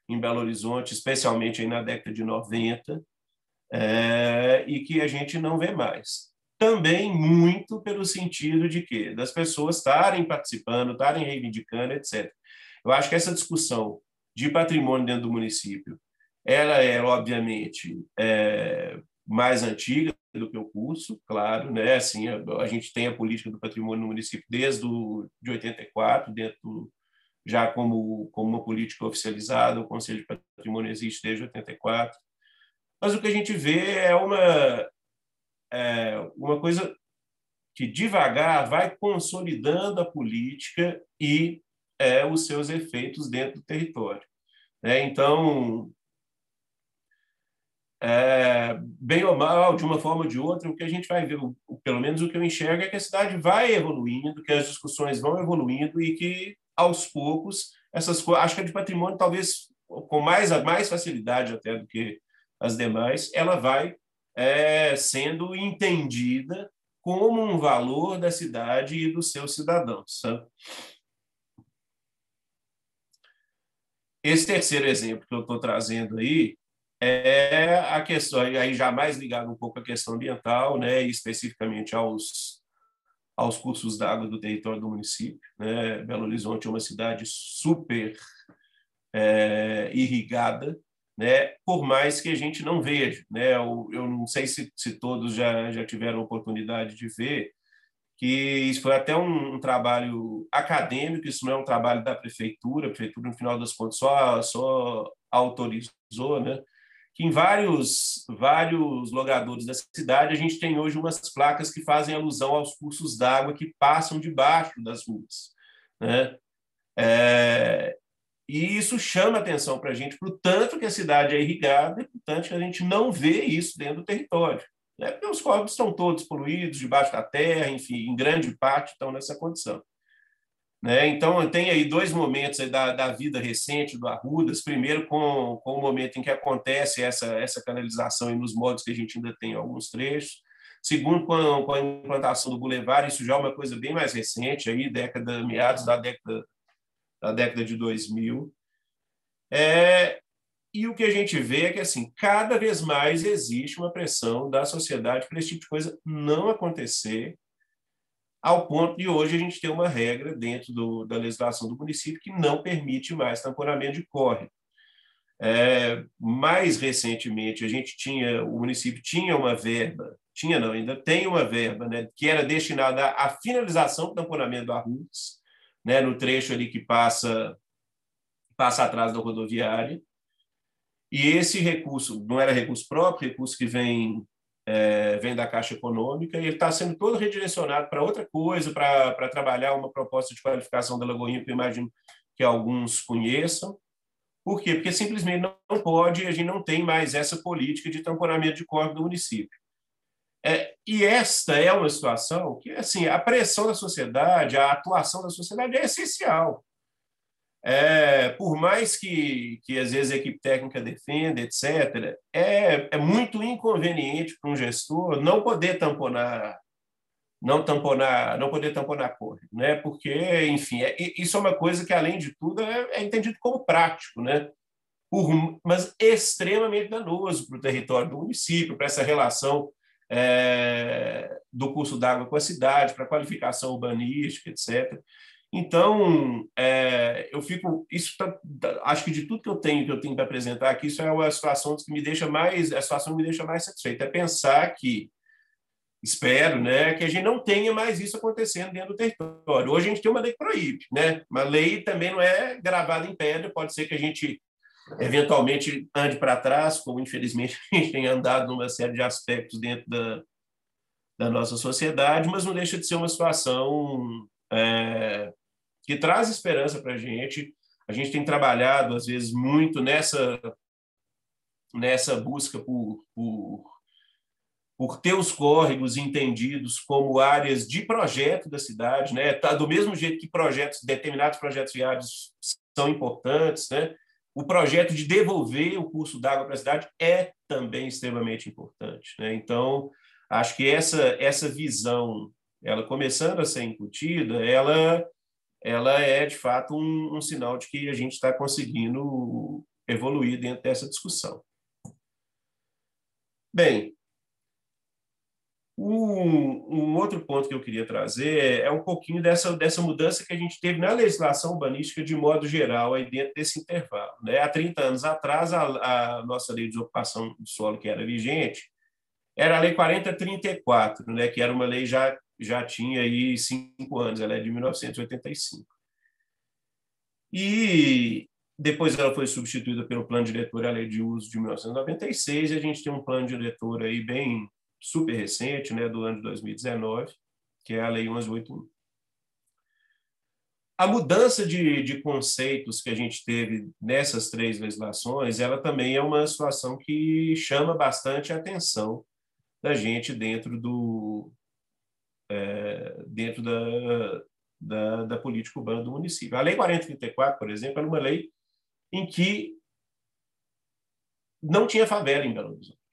em Belo Horizonte, especialmente aí na década de 90, é, e que a gente não vê mais. Também muito pelo sentido de que das pessoas estarem participando, estarem reivindicando, etc. Eu acho que essa discussão de patrimônio dentro do município ela é, obviamente, é, mais antiga do que o curso, claro, né? Assim, a, a, gente tem a política do patrimônio no município desde o, de 84, dentro já como como uma política oficializada, o Conselho de Patrimônio existe desde 84. Mas o que a gente vê é uma é, uma coisa que devagar vai consolidando a política e é, os seus efeitos dentro do território. Né? Então, é, bem ou mal, de uma forma ou de outra, o que a gente vai ver, pelo menos o que eu enxergo, é que a cidade vai evoluindo, que as discussões vão evoluindo e que, aos poucos, essas coisas, acho que a de patrimônio, talvez com mais, mais facilidade até do que as demais, ela vai é, sendo entendida como um valor da cidade e dos seus cidadãos. Sabe? Esse terceiro exemplo que eu estou trazendo aí é a questão, aí já mais ligado um pouco à questão ambiental, né, especificamente aos, aos cursos d'água do território do município. Né? Belo Horizonte é uma cidade super é, irrigada, né? por mais que a gente não veja. Né? Eu, eu não sei se, se todos já, já tiveram oportunidade de ver, que isso foi até um, um, trabalho acadêmico, isso não é um trabalho da prefeitura, a prefeitura, no final das contas, só, só autorizou, né? que em vários, vários logadores da cidade a gente tem hoje umas placas que fazem alusão aos cursos d'água que passam debaixo das ruas. Né? É, e isso chama atenção para a gente, por tanto que a cidade é irrigada e por tanto que a gente não vê isso dentro do território. Né? Porque os córregos estão todos poluídos, debaixo da terra, enfim, em grande parte estão nessa condição. Né? Então, tem aí dois momentos aí da, da vida recente do Arrudas. Primeiro, com, com o momento em que acontece essa, essa canalização e nos modos que a gente ainda tem alguns trechos. Segundo, com a, com a implantação do Boulevard, isso já é uma coisa bem mais recente, aí, década, meados da década, da década de 2000. É, e o que a gente vê é que assim cada vez mais existe uma pressão da sociedade para esse tipo de coisa não acontecer ao ponto de hoje a gente ter uma regra dentro do, da legislação do município que não permite mais tamponamento de córrego. É, mais recentemente, a gente tinha, o município tinha uma verba, tinha não, ainda tem uma verba, né, que era destinada à finalização do tamponamento do Arrudas, né, no trecho ali que passa, passa atrás da rodoviária. E esse recurso não era recurso próprio, recurso que vem é, vem da Caixa Econômica, e ele está sendo todo redirecionado para outra coisa, para trabalhar uma proposta de qualificação da Lagoinha, que eu imagino que alguns conheçam. Por quê? Porque simplesmente não pode, a gente não tem mais essa política de tamponamento de corpo do município. É, e esta é uma situação que, assim, a pressão da sociedade, a atuação da sociedade é essencial. É, por mais que, que às vezes a equipe técnica defenda, etc., é, é muito inconveniente para um gestor não poder tamponar, não tamponar, não poder tamponar córrego, né? Porque, enfim, é, isso é uma coisa que além de tudo é, é entendido como prático, né? Por, mas extremamente danoso para o território do município, para essa relação é, do curso d'água com a cidade, para qualificação urbanística, etc. Então, é, eu fico, isso tá, tá, acho que de tudo que eu tenho que eu tenho para apresentar aqui, isso é uma situação que me deixa mais, a situação que me deixa mais satisfeito, é pensar que espero, né, que a gente não tenha mais isso acontecendo dentro do território. Hoje a gente tem uma lei que proíbe, né? Uma lei também não é gravada em pedra, pode ser que a gente eventualmente ande para trás, como infelizmente a gente tem andado numa série de aspectos dentro da, da nossa sociedade, mas não deixa de ser uma situação é, que traz esperança para a gente. A gente tem trabalhado, às vezes, muito nessa, nessa busca por, por, por ter os córregos entendidos como áreas de projeto da cidade, né? Tá, do mesmo jeito que projetos, determinados projetos viários são importantes, né? O projeto de devolver o curso d'água para a cidade é também extremamente importante. Né? Então, acho que essa, essa visão, ela começando a ser incutida, ela ela é, de fato, um, um sinal de que a gente está conseguindo evoluir dentro dessa discussão. Bem, um, um, outro ponto que eu queria trazer é um pouquinho dessa, dessa mudança que a gente teve na legislação urbanística de modo geral aí dentro desse intervalo. Né? Há 30 anos atrás, a, a nossa lei de ocupação do solo que era vigente era a Lei 4034, né? que era uma lei já já tinha aí cinco anos, ela é de 1985. E depois ela foi substituída pelo plano diretor, a lei de uso de 1996, e a gente tem um plano diretor aí bem super recente, né, do ano de 2019, que é a lei 1181. A mudança de, de conceitos que a gente teve nessas três legislações, ela também é uma situação que chama bastante a atenção da gente dentro do, é, dentro da, da, da, política urbana do município. A Lei 4034, por exemplo, era uma lei em que não tinha favela em Belo Horizonte.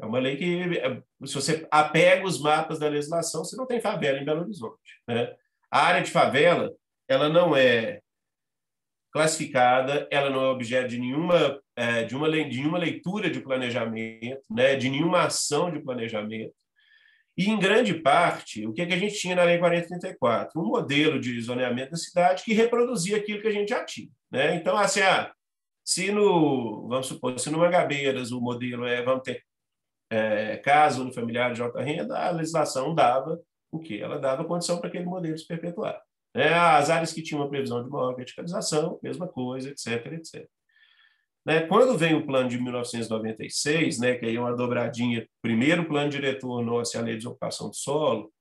É uma lei que, é, se você apega os mapas da legislação, você não tem favela em Belo Horizonte. Né? A área de favela ela não é classificada, ela não é objeto de nenhuma é, de uma de nenhuma leitura de planejamento, né, de nenhuma ação de planejamento. E, em grande parte, o que, que a gente tinha na Lei 4034? Um modelo de zoneamento da cidade que reproduzia aquilo que a gente já tinha. Né? Então, assim, ah, se no, vamos supor, se no Mangabeiras o modelo é, vamos ter é, casa unifamiliar de alta renda, a legislação dava o quê? Ela dava condição para aquele modelo se perpetuar. Né? As áreas que tinham uma previsão de maior verticalização, mesma coisa, etc, etc. Né? Quando vem o plano de 1996, né, que aí é uma dobradinha, primeiro plano diretor nosso a lei de ocupação do solo,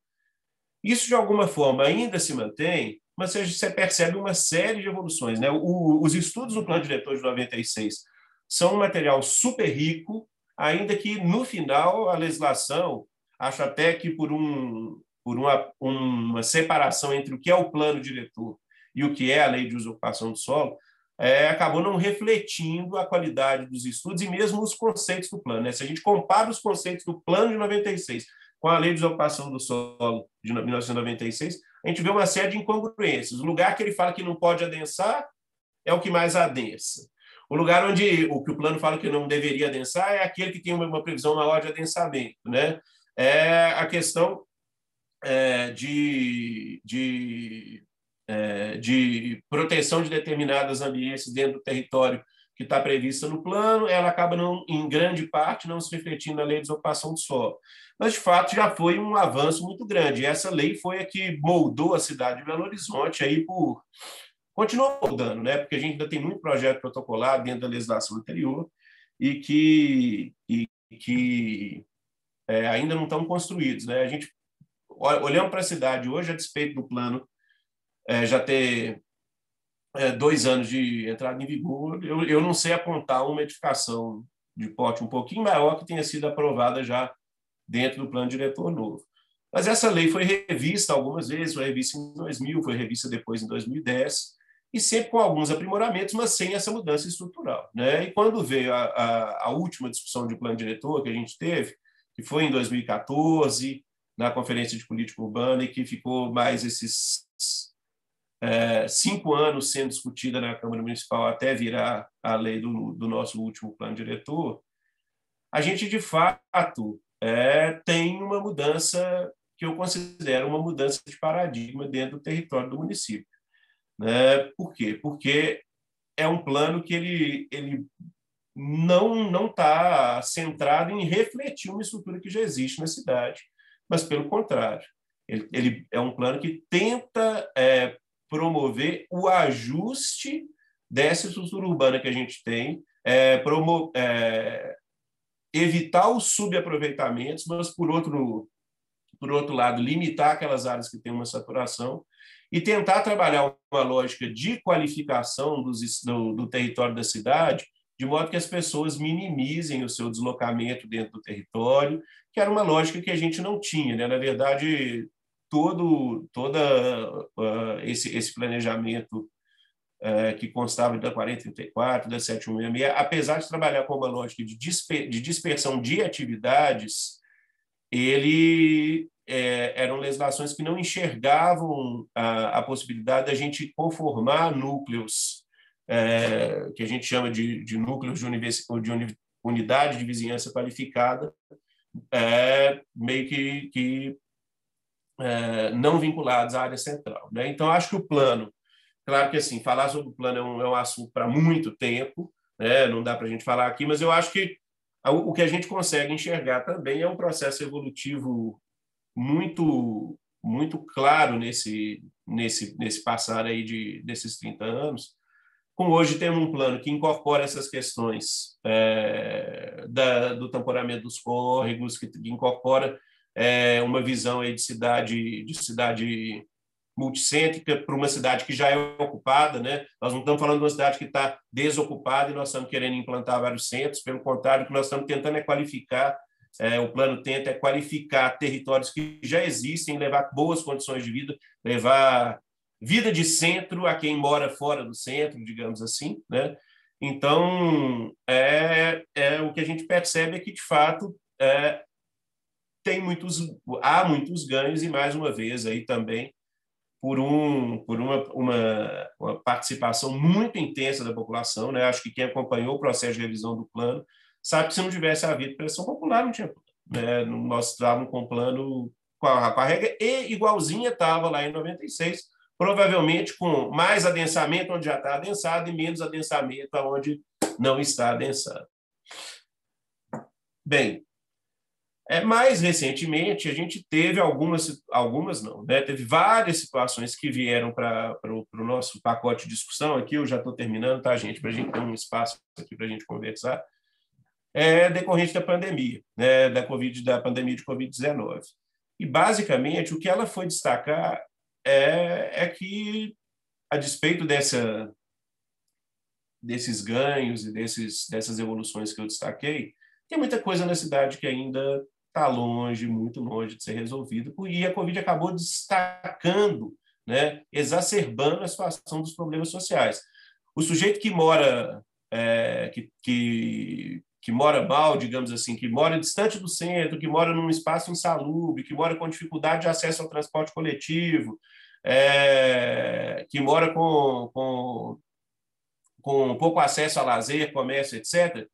isso de alguma forma ainda se mantém, mas você percebe uma série de evoluções. Né? O, os estudos do plano diretor de 96 são um material super rico, ainda que no final a legislação, acho até que por, um, por uma, uma separação entre o que é o plano diretor e o que é a lei de usurpação do solo, é, acabou não refletindo a qualidade dos estudos e mesmo os conceitos do plano. Né? Se a gente compara os conceitos do plano de 96 com a lei de ocupação do solo de 1996, a gente vê uma série de incongruências. O lugar que ele fala que não pode adensar é o que mais adensa. O lugar onde o que o plano fala que não deveria adensar é aquele que tem uma previsão maior de adensamento. Né? É a questão é, de, de é, de proteção de determinadas ambientes dentro do território que está prevista no plano, ela acaba, não, em grande parte, não se refletindo na lei de ocupação do solo. Mas, de fato, já foi um avanço muito grande. Essa lei foi a que moldou a cidade de Belo Horizonte aí por... Continua moldando, né? porque a gente ainda tem muito projeto protocolado dentro da legislação anterior e que, e que é, ainda não estão construídos. Né? A gente, olhando para a cidade hoje, a despeito do plano é, já ter é, dois anos de entrada em vigor, eu, eu não sei apontar uma edificação de porte um pouquinho maior que tenha sido aprovada já dentro do plano diretor novo. Mas essa lei foi revista algumas vezes, foi revista em 2000, foi revista depois em 2010, e sempre com alguns aprimoramentos, mas sem essa mudança estrutural. Né? E quando veio a, a, a última discussão de plano diretor que a gente teve, que foi em 2014, na Conferência de Política Urbana, e que ficou mais esses é, cinco anos sendo discutida na Câmara Municipal até virar a lei do, do nosso último plano diretor, a gente, de fato, é, tem uma mudança que eu considero uma mudança de paradigma dentro do território do município. Né? Por quê? Porque é um plano que ele, ele não não está centrado em refletir uma estrutura que já existe na cidade, mas pelo contrário, ele, ele é um plano que tenta é, promover o ajuste dessa estrutura urbana que a gente tem, é, promo, é, evitar os subaproveitamentos, mas por outro por outro lado limitar aquelas áreas que têm uma saturação e tentar trabalhar uma lógica de qualificação dos, do, do território da cidade de modo que as pessoas minimizem o seu deslocamento dentro do território, que era uma lógica que a gente não tinha. Né? Na verdade, todo toda, uh, esse, esse planejamento uh, que constava da 4034, da 7166, apesar de trabalhar com uma lógica de, disper, de dispersão de atividades, ele é, eram legislações que não enxergavam a, a possibilidade da gente conformar núcleos é, que a gente chama de, de núcleos de, univers, de unidade de vizinhança qualificada, é, meio que, que é, não vinculados à área central. Né? Então, acho que o plano, claro que assim, falar sobre o plano é um, é um assunto para muito tempo, né? não dá para a gente falar aqui, mas eu acho que o que a gente consegue enxergar também é um processo evolutivo muito muito claro nesse nesse nesse passar aí de desses 30 anos. Como hoje temos um plano que incorpora essas questões é, da, do tamporamento dos córregos, que, que incorpora é, uma visão aí de cidade de cidade multicêntrica para uma cidade que já é ocupada, né? Nós não estamos falando de uma cidade que está desocupada e nós estamos querendo implantar vários centros, pelo contrário, o que nós estamos tentando é qualificar, é, o plano tenta é qualificar territórios que já existem, levar boas condições de vida, levar vida de centro a quem mora fora do centro, digamos assim, né? Então, é, é o que a gente percebe é que, de fato, é, tem muitos, há muitos ganhos e, mais uma vez, aí também por, um, por uma, uma, uma participação muito intensa da população. Né? Acho que quem acompanhou o processo de revisão do plano sabe que se não tivesse havido pressão popular, não tinha. Né? Nós estávamos com o plano com a, com a regra e igualzinha estava lá em 96, provavelmente com mais adensamento onde já está adensado e menos adensamento onde não está adensado. Bem, é, mais recentemente, a gente teve algumas, algumas não, né? teve várias situações que vieram para o nosso pacote de discussão aqui, eu já estou terminando, tá, gente, para a gente ter um espaço aqui para a gente conversar, é decorrente da pandemia, né? da, COVID, da pandemia de Covid-19. E, basicamente, o que ela foi destacar é, é que, a despeito dessa, desses ganhos e desses, dessas evoluções que eu destaquei, tem muita coisa na cidade que ainda está longe, muito longe de ser resolvido, e a Covid acabou destacando, né, exacerbando a situação dos problemas sociais. O sujeito que mora é, que, que, que mora mal, digamos assim, que mora distante do centro, que mora num espaço insalubre, que mora com dificuldade de acesso ao transporte coletivo, é, que mora com, com, com pouco acesso a lazer, comércio, etc.,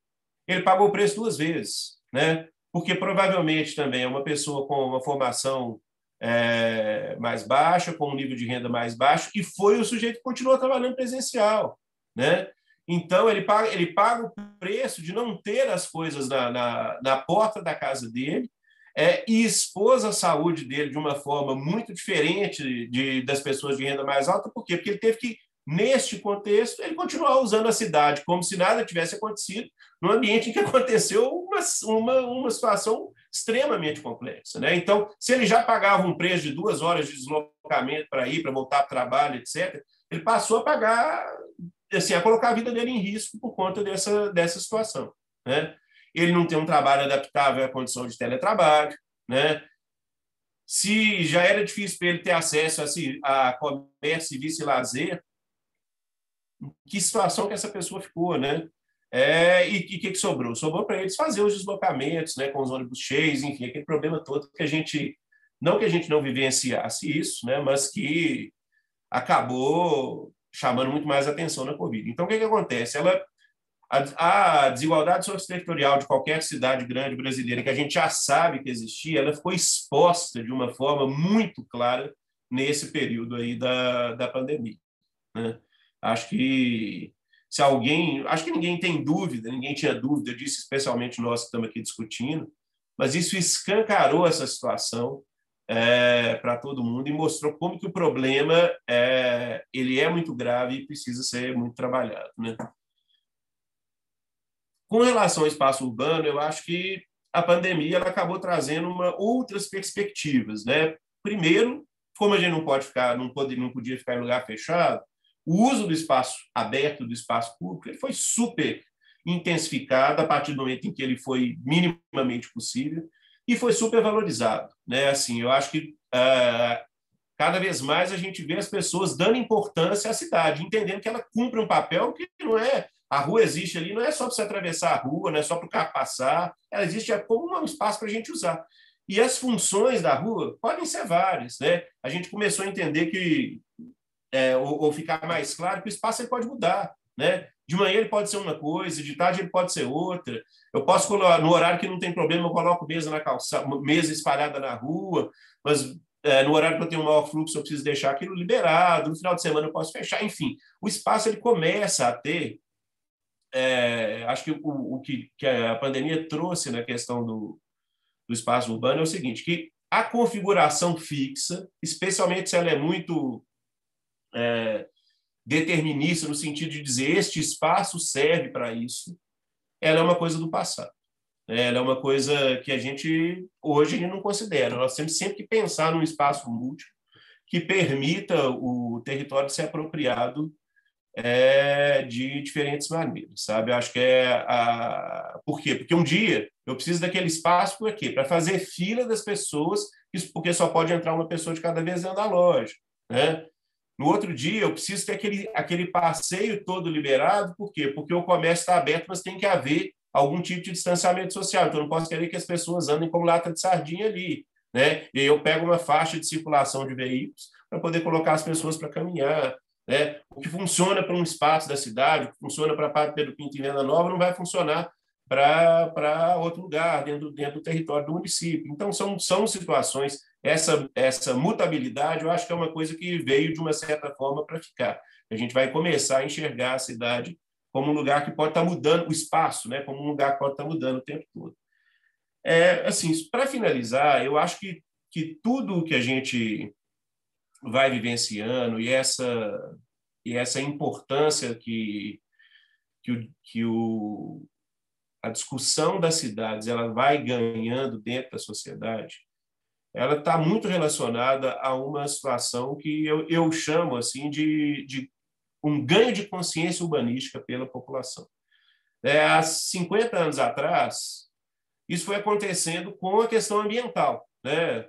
ele pagou o preço duas vezes, né? Porque provavelmente também é uma pessoa com uma formação é, mais baixa, com um nível de renda mais baixo, e foi o sujeito que continuou trabalhando presencial. Né? Então, ele paga, ele paga o preço de não ter as coisas na, na, na porta da casa dele, é, e expôs a saúde dele de uma forma muito diferente de, das pessoas de renda mais alta. Por quê? Porque ele teve que, neste contexto, ele continuar usando a cidade como se nada tivesse acontecido, num ambiente em que aconteceu uma, uma, uma situação extremamente complexa. Né? Então, se ele já pagava um preço de duas horas de deslocamento para ir, para voltar para o trabalho, etc., ele passou a pagar, assim, a colocar a vida dele em risco por conta dessa, dessa situação. Né? ele não tem um trabalho adaptável à condição de teletrabalho, né? Se já era difícil para ele ter acesso a, a comércio, serviço e lazer, que situação que essa pessoa ficou, né? É, e o que, que sobrou? Sobrou para eles fazer os deslocamentos, né, com os ônibus cheios, enfim, aquele problema todo que a gente, não que a gente não vivenciasse isso, né, mas que acabou chamando muito mais atenção na Covid. Então, o que, que acontece? Ela a, a desigualdade socioterritorial de qualquer cidade grande brasileira, que a gente já sabe que existia, ela ficou exposta de uma forma muito clara nesse período aí da, da pandemia. Né? Acho que se alguém, acho que ninguém tem dúvida, ninguém tinha dúvida disso, especialmente nós que estamos aqui discutindo, mas isso escancarou essa situação é, para todo mundo e mostrou como que o problema é, ele é muito grave e precisa ser muito trabalhado, né? Com relação ao espaço urbano, eu acho que a pandemia ela acabou trazendo uma, outras perspectivas, né? Primeiro, como a gente não pode ficar, não, pode, não podia ficar em lugar fechado, o uso do espaço aberto, do espaço público, ele foi super intensificado a partir do momento em que ele foi minimamente possível e foi super valorizado, né? Assim, eu acho que uh, cada vez mais a gente vê as pessoas dando importância à cidade, entendendo que ela cumpre um papel que não é a rua existe ali, não é só para você atravessar a rua, não é só para o carro passar, ela existe como um espaço para a gente usar. E as funções da rua podem ser várias. Né? A gente começou a entender que, é, ou, ou, ficar mais claro, que o espaço ele pode mudar. Né? De manhã ele pode ser uma coisa, de tarde ele pode ser outra. Eu posso colocar, no horário que não tem problema, eu coloco mesa na calçada, mesa espalhada na rua, mas é, no horário que eu tenho maior fluxo, eu preciso deixar aquilo liberado, no final de semana eu posso fechar, enfim. O espaço ele começa a ter é, acho que o, o que, que, a pandemia trouxe na questão do, do espaço urbano é o seguinte, que a configuração fixa, especialmente se ela é muito é, determinista, no sentido de dizer este espaço serve para isso, ela é uma coisa do passado. Né? Ela é uma coisa que a gente hoje não considera. Nós temos sempre que pensar num espaço múltiplo que permita o território ser apropriado é, de diferentes maneiras, sabe? Eu acho que é a... Por quê? Porque um dia eu preciso daquele espaço para quê? Para fazer fila das pessoas, porque só pode entrar uma pessoa de cada vez dentro da loja, né? No outro dia, eu preciso ter aquele, aquele passeio todo liberado, por quê? Porque o comércio está aberto, mas tem que haver algum tipo de distanciamento social. Então, eu não posso querer que as pessoas andem como lata de sardinha ali. Né? E eu pego uma faixa de circulação de veículos para poder colocar as pessoas para caminhar. Né? O que funciona para um espaço da cidade, o que funciona para a Padre Pedro Pinto e Venda Nova, não vai funcionar para outro lugar, dentro, dentro do território do município. Então, são, são situações, essa, essa mutabilidade, eu acho que é uma coisa que veio, de uma certa forma, para ficar. A gente vai começar a enxergar a cidade como um lugar que pode estar tá mudando, o espaço, né? como um lugar que pode estar tá mudando o tempo todo. É, assim, para finalizar, eu acho que, que tudo que a gente vai vivenciando e essa e essa importância que que, o, que o, a discussão das cidades ela vai ganhando dentro da sociedade, ela está muito relacionada a uma situação que eu, eu chamo assim de, de um ganho de consciência urbanística pela população. É, há 50 anos atrás, isso foi acontecendo com a questão ambiental. Né?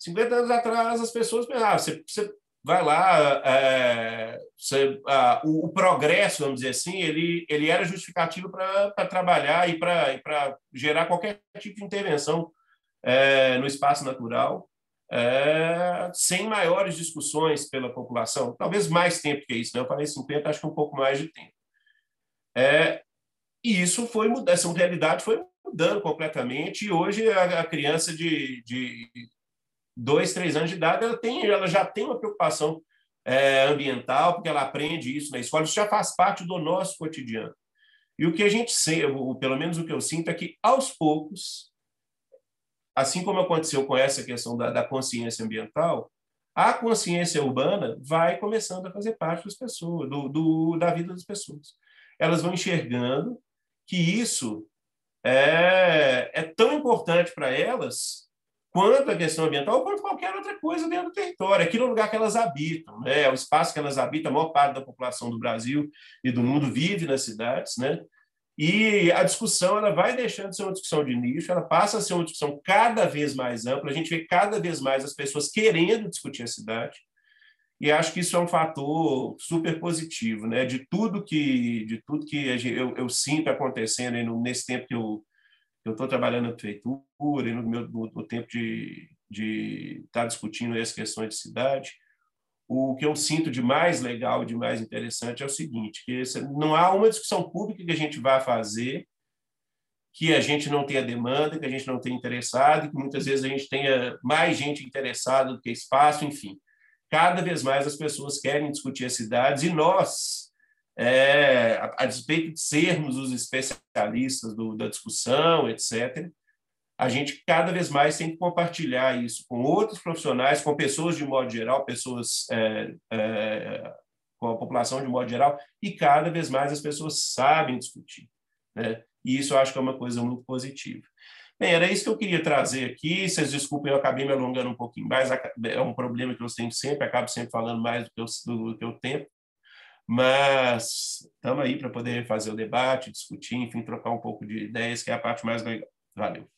50 anos atrás, as pessoas pensavam, ah, você, você vai lá, é, você, ah, o, o, progresso, vamos dizer assim, ele, ele era justificativo para trabalhar e para gerar qualquer tipo de intervenção é, no espaço natural, é, sem maiores discussões pela população. Talvez mais tempo que isso, né? eu falei 50, acho que um pouco mais de tempo. É, e isso foi mudando, essa realidade foi mudando completamente, e hoje a, a criança de, de dois, três anos de idade, ela, tem, ela já tem uma preocupação é, ambiental, porque ela aprende isso na escola, isso já faz parte do nosso cotidiano. E o que a gente sente, pelo menos o que eu sinto, é que, aos poucos, assim como aconteceu com essa questão da, da consciência ambiental, a consciência urbana vai começando a fazer parte das pessoas, do, do, da vida das pessoas. Elas vão enxergando que isso é, é tão importante para elas quanto a questão ambiental, ou quanto qualquer outra coisa dentro do território. Aqui no lugar que elas habitam, né? É o espaço que elas habitam, a maior parte da população do Brasil e do mundo vive nas cidades, né? E a discussão ela vai deixando de ser uma discussão de nicho, ela passa a ser uma discussão cada vez mais ampla. A gente vê cada vez mais as pessoas querendo discutir a cidade. E acho que isso é um fator super positivo, né? De tudo que de tudo que eu, eu sinto acontecendo nesse tempo que eu eu estou trabalhando na prefeitura e no meu no, no tempo de, estar tá discutindo essas questões de cidade, o que eu sinto de mais legal, de mais interessante é o seguinte, que não há uma discussão pública que a gente vá fazer que a gente não tenha demanda, que a gente não tenha interessado, que muitas vezes a gente tenha mais gente interessada do que espaço, enfim. Cada vez mais as pessoas querem discutir as cidades e nós, é, a, a despeito de sermos os especialistas do, da discussão, etc., a gente cada vez mais tem que compartilhar isso com outros profissionais, com pessoas de modo geral, pessoas é, é, com a população de modo geral, e cada vez mais as pessoas sabem discutir. Né? E isso eu acho que é uma coisa muito positiva. Bem, era isso que eu queria trazer aqui. Vocês desculpem, eu acabei me alongando um pouquinho mais. É um problema que eu tenho sempre, acabo sempre falando mais do que do que eu tempo. Mas estamos aí para poder fazer o debate, discutir, enfim, trocar um pouco de ideias, que é a parte mais legal. Valeu.